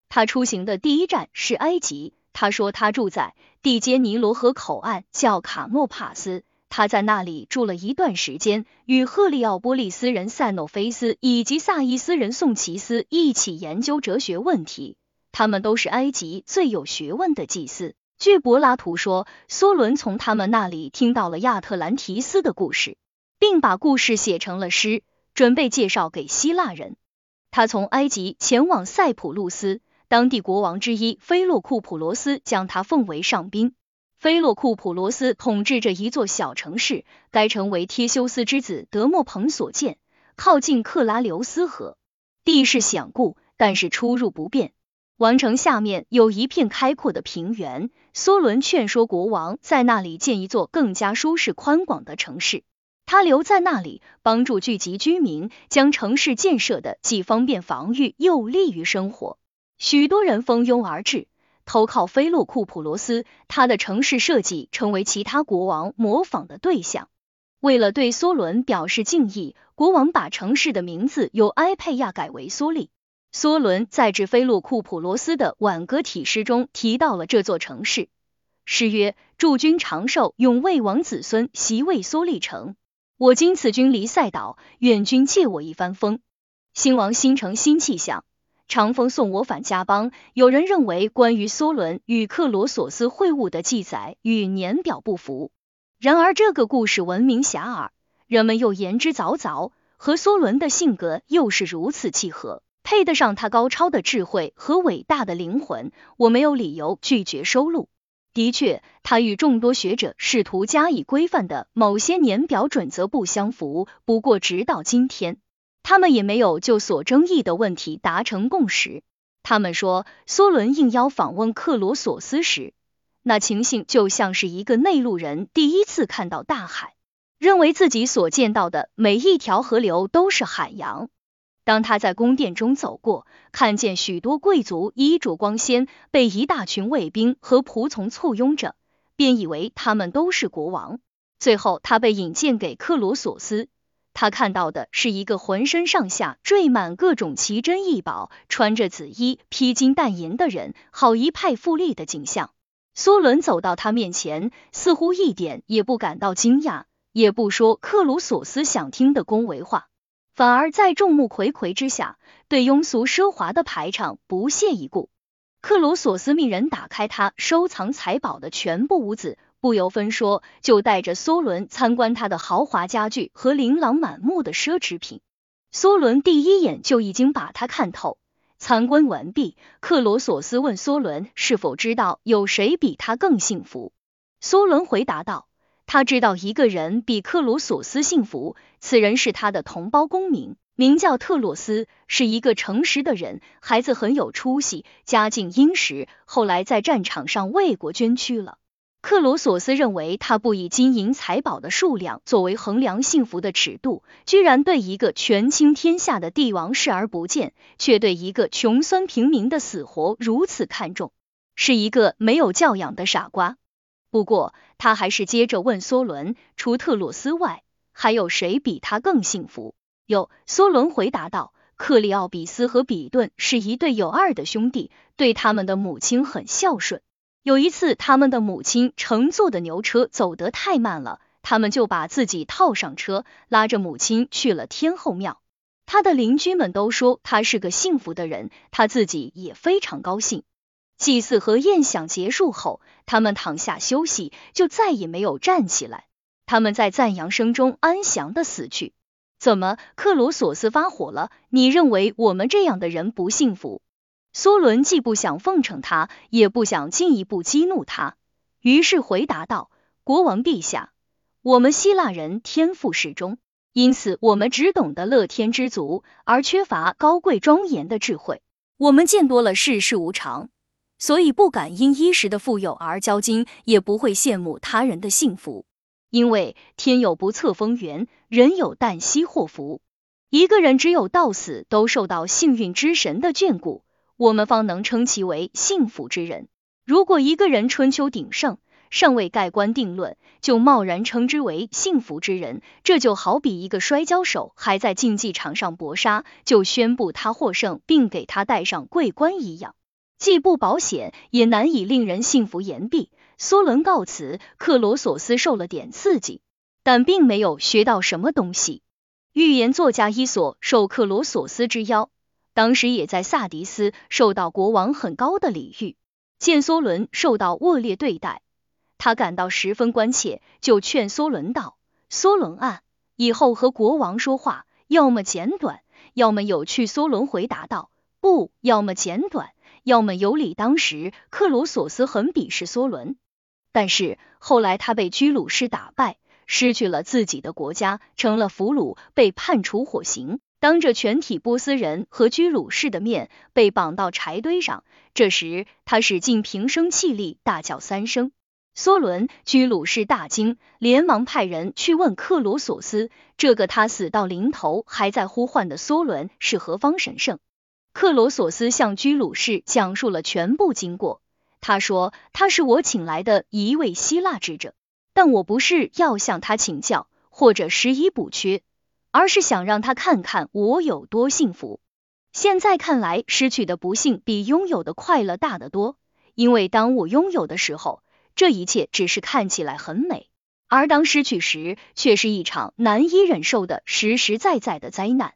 他出行的第一站是埃及。他说他住在蒂杰尼罗河口岸，叫卡诺帕斯。他在那里住了一段时间，与赫利奥波利斯人塞诺菲斯以及萨伊斯人宋奇斯一起研究哲学问题。他们都是埃及最有学问的祭司。据柏拉图说，梭伦从他们那里听到了亚特兰提斯的故事，并把故事写成了诗，准备介绍给希腊人。他从埃及前往塞浦路斯，当地国王之一菲洛库普罗斯将他奉为上宾。菲洛库普罗斯统治着一座小城市，该城为忒修斯之子德莫彭所建，靠近克拉留斯河，地势险固，但是出入不便。王城下面有一片开阔的平原，梭伦劝说国王在那里建一座更加舒适宽广的城市。他留在那里，帮助聚集居民，将城市建设的既方便防御又利于生活。许多人蜂拥而至。投靠菲洛库普罗斯，他的城市设计成为其他国王模仿的对象。为了对梭伦表示敬意，国王把城市的名字由埃佩亚改为梭利。梭伦在致菲洛库普罗斯的挽歌体诗中提到了这座城市，诗曰：“祝君长寿，永为王子孙，席位梭利城。我今此君离塞岛，愿君借我一番风。兴亡新城新气象。”长风送我返家邦。有人认为，关于梭伦与克罗索斯会晤的记载与年表不符。然而，这个故事闻名遐迩，人们又言之凿凿，和梭伦的性格又是如此契合，配得上他高超的智慧和伟大的灵魂，我没有理由拒绝收录。的确，他与众多学者试图加以规范的某些年表准则不相符。不过，直到今天。他们也没有就所争议的问题达成共识。他们说，梭伦应邀访问克罗索斯时，那情形就像是一个内陆人第一次看到大海，认为自己所见到的每一条河流都是海洋。当他在宫殿中走过，看见许多贵族衣着光鲜，被一大群卫兵和仆从簇拥着，便以为他们都是国王。最后，他被引荐给克罗索斯。他看到的是一个浑身上下缀满各种奇珍异宝、穿着紫衣、披金戴银的人，好一派富丽的景象。梭伦走到他面前，似乎一点也不感到惊讶，也不说克鲁索斯想听的恭维话，反而在众目睽睽之下，对庸俗奢华的排场不屑一顾。克鲁索斯命人打开他收藏财宝的全部屋子。不由分说，就带着梭伦参观他的豪华家具和琳琅满目的奢侈品。梭伦第一眼就已经把他看透。参观完毕，克罗索斯问梭伦是否知道有谁比他更幸福。梭伦回答道：“他知道一个人比克罗索斯幸福，此人是他的同胞公民，名叫特洛斯，是一个诚实的人，孩子很有出息，家境殷实，后来在战场上为国捐躯了。”克罗索斯认为，他不以金银财宝的数量作为衡量幸福的尺度，居然对一个权倾天下的帝王视而不见，却对一个穷酸平民的死活如此看重，是一个没有教养的傻瓜。不过，他还是接着问梭伦：除特洛斯外，还有谁比他更幸福？有，梭伦回答道：克里奥比斯和比顿是一对有二的兄弟，对他们的母亲很孝顺。有一次，他们的母亲乘坐的牛车走得太慢了，他们就把自己套上车，拉着母亲去了天后庙。他的邻居们都说他是个幸福的人，他自己也非常高兴。祭祀和宴享结束后，他们躺下休息，就再也没有站起来。他们在赞扬声中安详的死去。怎么，克罗索斯发火了？你认为我们这样的人不幸福？梭伦既不想奉承他，也不想进一步激怒他，于是回答道：“国王陛下，我们希腊人天赋适中，因此我们只懂得乐天知足，而缺乏高贵庄严的智慧。我们见多了世事无常，所以不敢因一时的富有而骄矜，也不会羡慕他人的幸福。因为天有不测风云，人有旦夕祸福。一个人只有到死都受到幸运之神的眷顾。”我们方能称其为幸福之人。如果一个人春秋鼎盛，尚未盖棺定论，就贸然称之为幸福之人，这就好比一个摔跤手还在竞技场上搏杀，就宣布他获胜，并给他戴上桂冠一样，既不保险，也难以令人信服。言毕，梭伦告辞，克罗索斯受了点刺激。但并没有学到什么东西。预言作家伊索受克罗索斯之邀，当时也在萨迪斯，受到国王很高的礼遇。见梭伦受到恶劣对待，他感到十分关切，就劝梭伦道：“梭伦啊，以后和国王说话，要么简短，要么有趣。”梭伦回答道：“不要么简短，要么有理。”当时克罗索斯很鄙视梭伦，但是后来他被居鲁士打败。失去了自己的国家，成了俘虏，被判处火刑，当着全体波斯人和居鲁士的面被绑到柴堆上。这时他使尽平生气力，大叫三声。梭伦、居鲁士大惊，连忙派人去问克罗索斯，这个他死到临头还在呼唤的梭伦是何方神圣？克罗索斯向居鲁士讲述了全部经过。他说他是我请来的一位希腊智者。但我不是要向他请教或者施以补缺，而是想让他看看我有多幸福。现在看来，失去的不幸比拥有的快乐大得多。因为当我拥有的时候，这一切只是看起来很美；而当失去时，却是一场难以忍受的实实在在的灾难。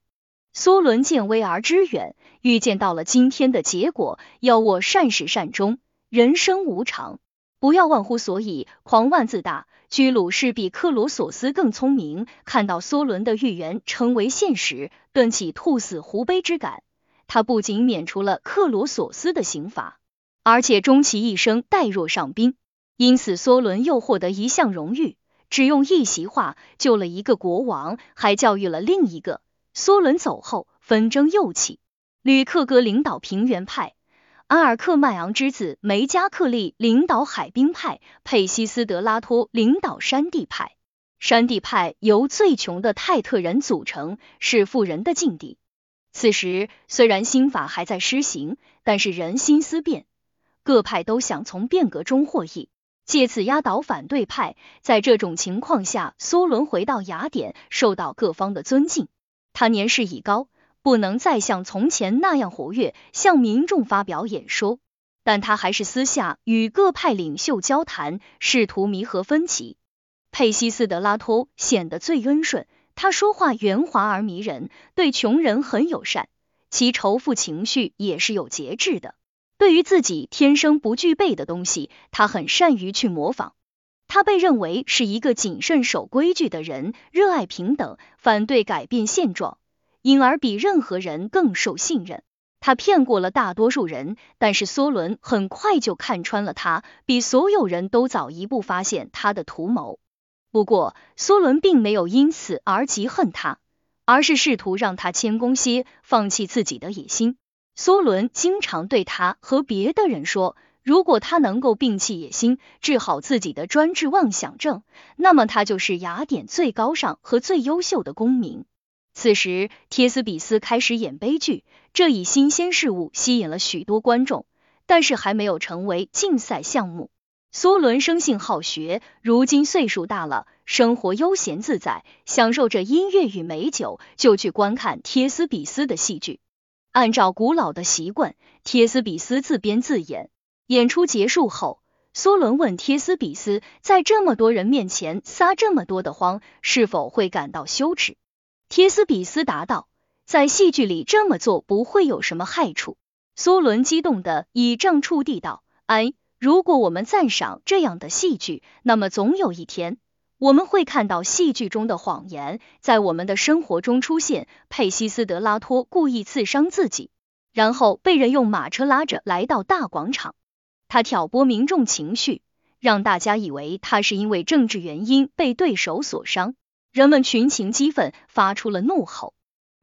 梭伦见微而知远，预见到了今天的结果。要我善始善终，人生无常。不要忘乎所以，狂妄自大。居鲁士比克罗索斯更聪明，看到梭伦的预言成为现实，顿起兔死狐悲之感。他不仅免除了克罗索斯的刑罚，而且终其一生待若上宾。因此，梭伦又获得一项荣誉，只用一席话救了一个国王，还教育了另一个。梭伦走后，纷争又起，吕克格领导平原派。阿尔克迈昂之子梅加克利领导海滨派，佩西斯德拉托领导山地派。山地派由最穷的泰特人组成，是富人的境地。此时虽然新法还在施行，但是人心思变，各派都想从变革中获益，借此压倒反对派。在这种情况下，梭伦回到雅典，受到各方的尊敬。他年事已高。不能再像从前那样活跃，向民众发表演说，但他还是私下与各派领袖交谈，试图弥合分歧。佩西斯德拉托显得最温顺，他说话圆滑而迷人，对穷人很友善，其仇富情绪也是有节制的。对于自己天生不具备的东西，他很善于去模仿。他被认为是一个谨慎守规矩的人，热爱平等，反对改变现状。因而比任何人更受信任。他骗过了大多数人，但是梭伦很快就看穿了他，比所有人都早一步发现他的图谋。不过，梭伦并没有因此而嫉恨他，而是试图让他谦恭些，放弃自己的野心。梭伦经常对他和别的人说，如果他能够摒弃野心，治好自己的专制妄想症，那么他就是雅典最高尚和最优秀的公民。此时，帖斯比斯开始演悲剧，这一新鲜事物吸引了许多观众，但是还没有成为竞赛项目。梭伦生性好学，如今岁数大了，生活悠闲自在，享受着音乐与美酒，就去观看帖斯比斯的戏剧。按照古老的习惯，帖斯比斯自编自演。演出结束后，梭伦问帖斯比斯，在这么多人面前撒这么多的谎，是否会感到羞耻？帖斯比斯答道：“在戏剧里这么做不会有什么害处。”梭伦激动的倚杖触地道：“哎，如果我们赞赏这样的戏剧，那么总有一天我们会看到戏剧中的谎言在我们的生活中出现。”佩西斯德拉托故意刺伤自己，然后被人用马车拉着来到大广场。他挑拨民众情绪，让大家以为他是因为政治原因被对手所伤。人们群情激愤，发出了怒吼。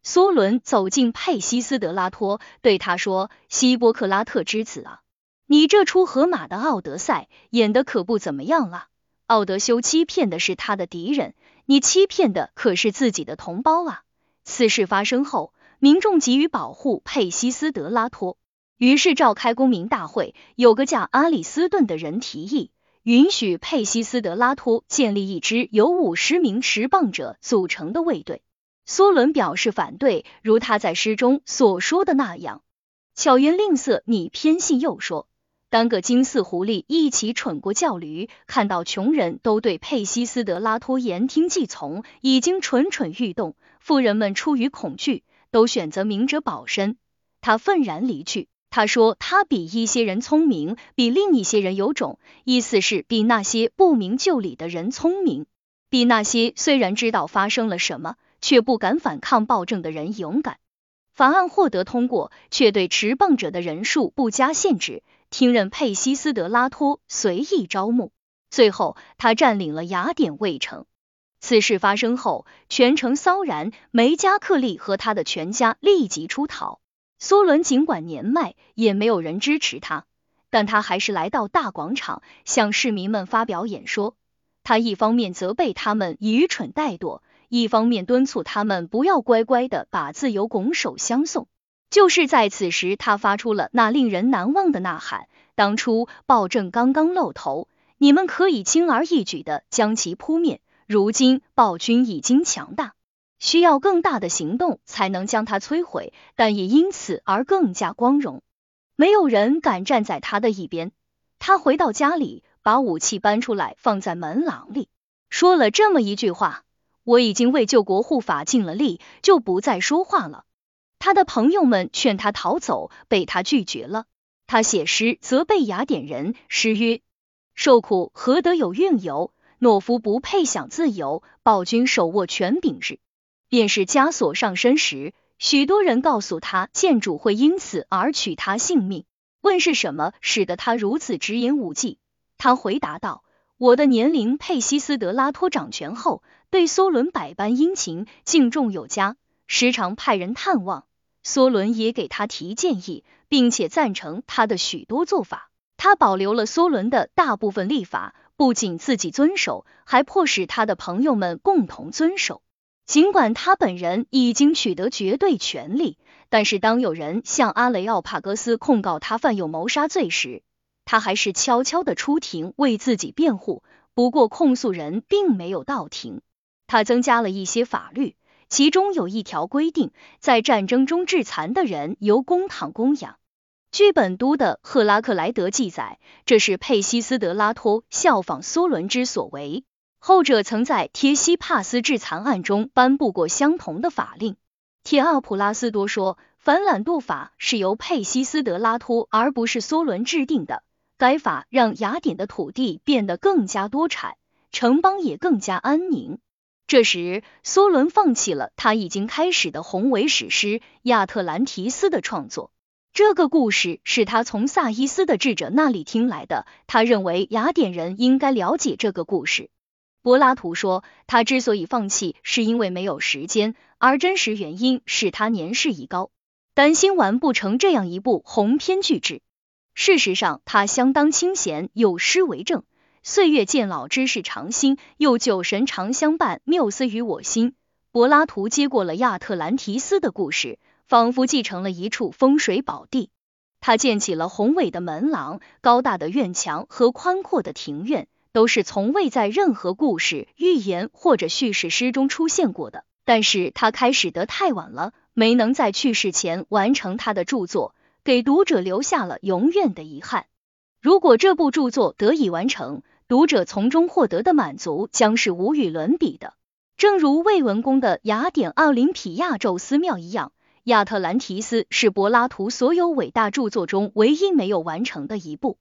梭伦走进佩西斯德拉托，对他说：“希波克拉特之子啊，你这出荷马的奥德赛演的可不怎么样啊！奥德修欺骗的是他的敌人，你欺骗的可是自己的同胞啊！”此事发生后，民众急于保护佩西斯德拉托，于是召开公民大会。有个叫阿里斯顿的人提议。允许佩西斯德拉托建立一支由五十名持棒者组成的卫队。梭伦表示反对，如他在诗中所说的那样：“巧言令色，你偏信又说，单个金丝狐狸一起蠢过叫驴，看到穷人都对佩西斯德拉托言听计从，已经蠢蠢欲动。富人们出于恐惧，都选择明哲保身。他愤然离去。他说他比一些人聪明，比另一些人有种，意思是比那些不明就里的人聪明，比那些虽然知道发生了什么，却不敢反抗暴政的人勇敢。法案获得通过，却对持棒者的人数不加限制，听任佩西斯德拉托随意招募。最后，他占领了雅典卫城。此事发生后，全城骚然，梅加克利和他的全家立即出逃。梭伦尽管年迈，也没有人支持他，但他还是来到大广场，向市民们发表演说。他一方面责备他们愚蠢怠惰。一方面敦促他们不要乖乖的把自由拱手相送。就是在此时，他发出了那令人难忘的呐喊：当初暴政刚刚露头，你们可以轻而易举的将其扑灭；如今暴君已经强大，需要更大的行动才能将它摧毁，但也因此而更加光荣。没有人敢站在他的一边。他回到家里，把武器搬出来放在门廊里，说了这么一句话。我已经为救国护法尽了力，就不再说话了。他的朋友们劝他逃走，被他拒绝了。他写诗责备雅典人，诗曰：受苦何得有运由？懦夫不配享自由。暴君手握权柄日，便是枷锁上身时。许多人告诉他，建主会因此而取他性命。问是什么使得他如此直言无忌？他回答道：我的年龄，佩西斯德拉托掌权后。对梭伦百般殷勤，敬重有加，时常派人探望。梭伦也给他提建议，并且赞成他的许多做法。他保留了梭伦的大部分立法，不仅自己遵守，还迫使他的朋友们共同遵守。尽管他本人已经取得绝对权力，但是当有人向阿雷奥帕戈斯控告他犯有谋杀罪时，他还是悄悄的出庭为自己辩护。不过控诉人并没有到庭。他增加了一些法律，其中有一条规定，在战争中致残的人由公堂供养。据本都的赫拉克莱德记载，这是佩西斯德拉托效仿梭伦之所为，后者曾在贴西帕斯致残案中颁布过相同的法令。铁奥普拉斯多说，反懒惰法是由佩西斯德拉托而不是梭伦制定的，该法让雅典的土地变得更加多产，城邦也更加安宁。这时，梭伦放弃了他已经开始的宏伟史诗《亚特兰提斯》的创作。这个故事是他从萨伊斯的智者那里听来的，他认为雅典人应该了解这个故事。柏拉图说，他之所以放弃，是因为没有时间，而真实原因是他年事已高，担心完不成这样一部鸿篇巨制。事实上，他相当清闲，有诗为证。岁月渐老，知识常新，又酒神常相伴，缪斯于我心。柏拉图接过了亚特兰提斯的故事，仿佛继承了一处风水宝地。他建起了宏伟的门廊、高大的院墙和宽阔的庭院，都是从未在任何故事、寓言或者叙事诗中出现过的。但是他开始得太晚了，没能在去世前完成他的著作，给读者留下了永远的遗憾。如果这部著作得以完成，读者从中获得的满足将是无与伦比的，正如魏文公的雅典奥林匹亚宙斯庙一样。亚特兰提斯是柏拉图所有伟大著作中唯一没有完成的一部。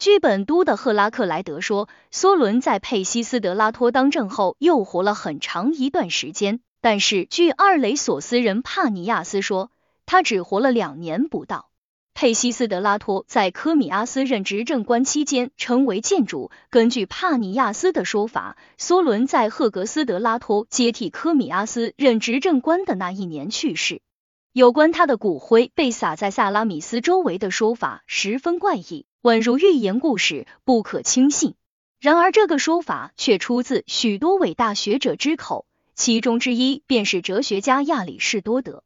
据本都的赫拉克莱德说，梭伦在佩西斯德拉托当政后又活了很长一段时间，但是据二雷索斯人帕尼亚斯说，他只活了两年不到。佩西斯德拉托在科米阿斯任执政官期间成为建主。根据帕尼亚斯的说法，梭伦在赫格斯德拉托接替科米阿斯任执政官的那一年去世。有关他的骨灰被撒在萨拉米斯周围的说法十分怪异，宛如寓言故事，不可轻信。然而，这个说法却出自许多伟大学者之口，其中之一便是哲学家亚里士多德。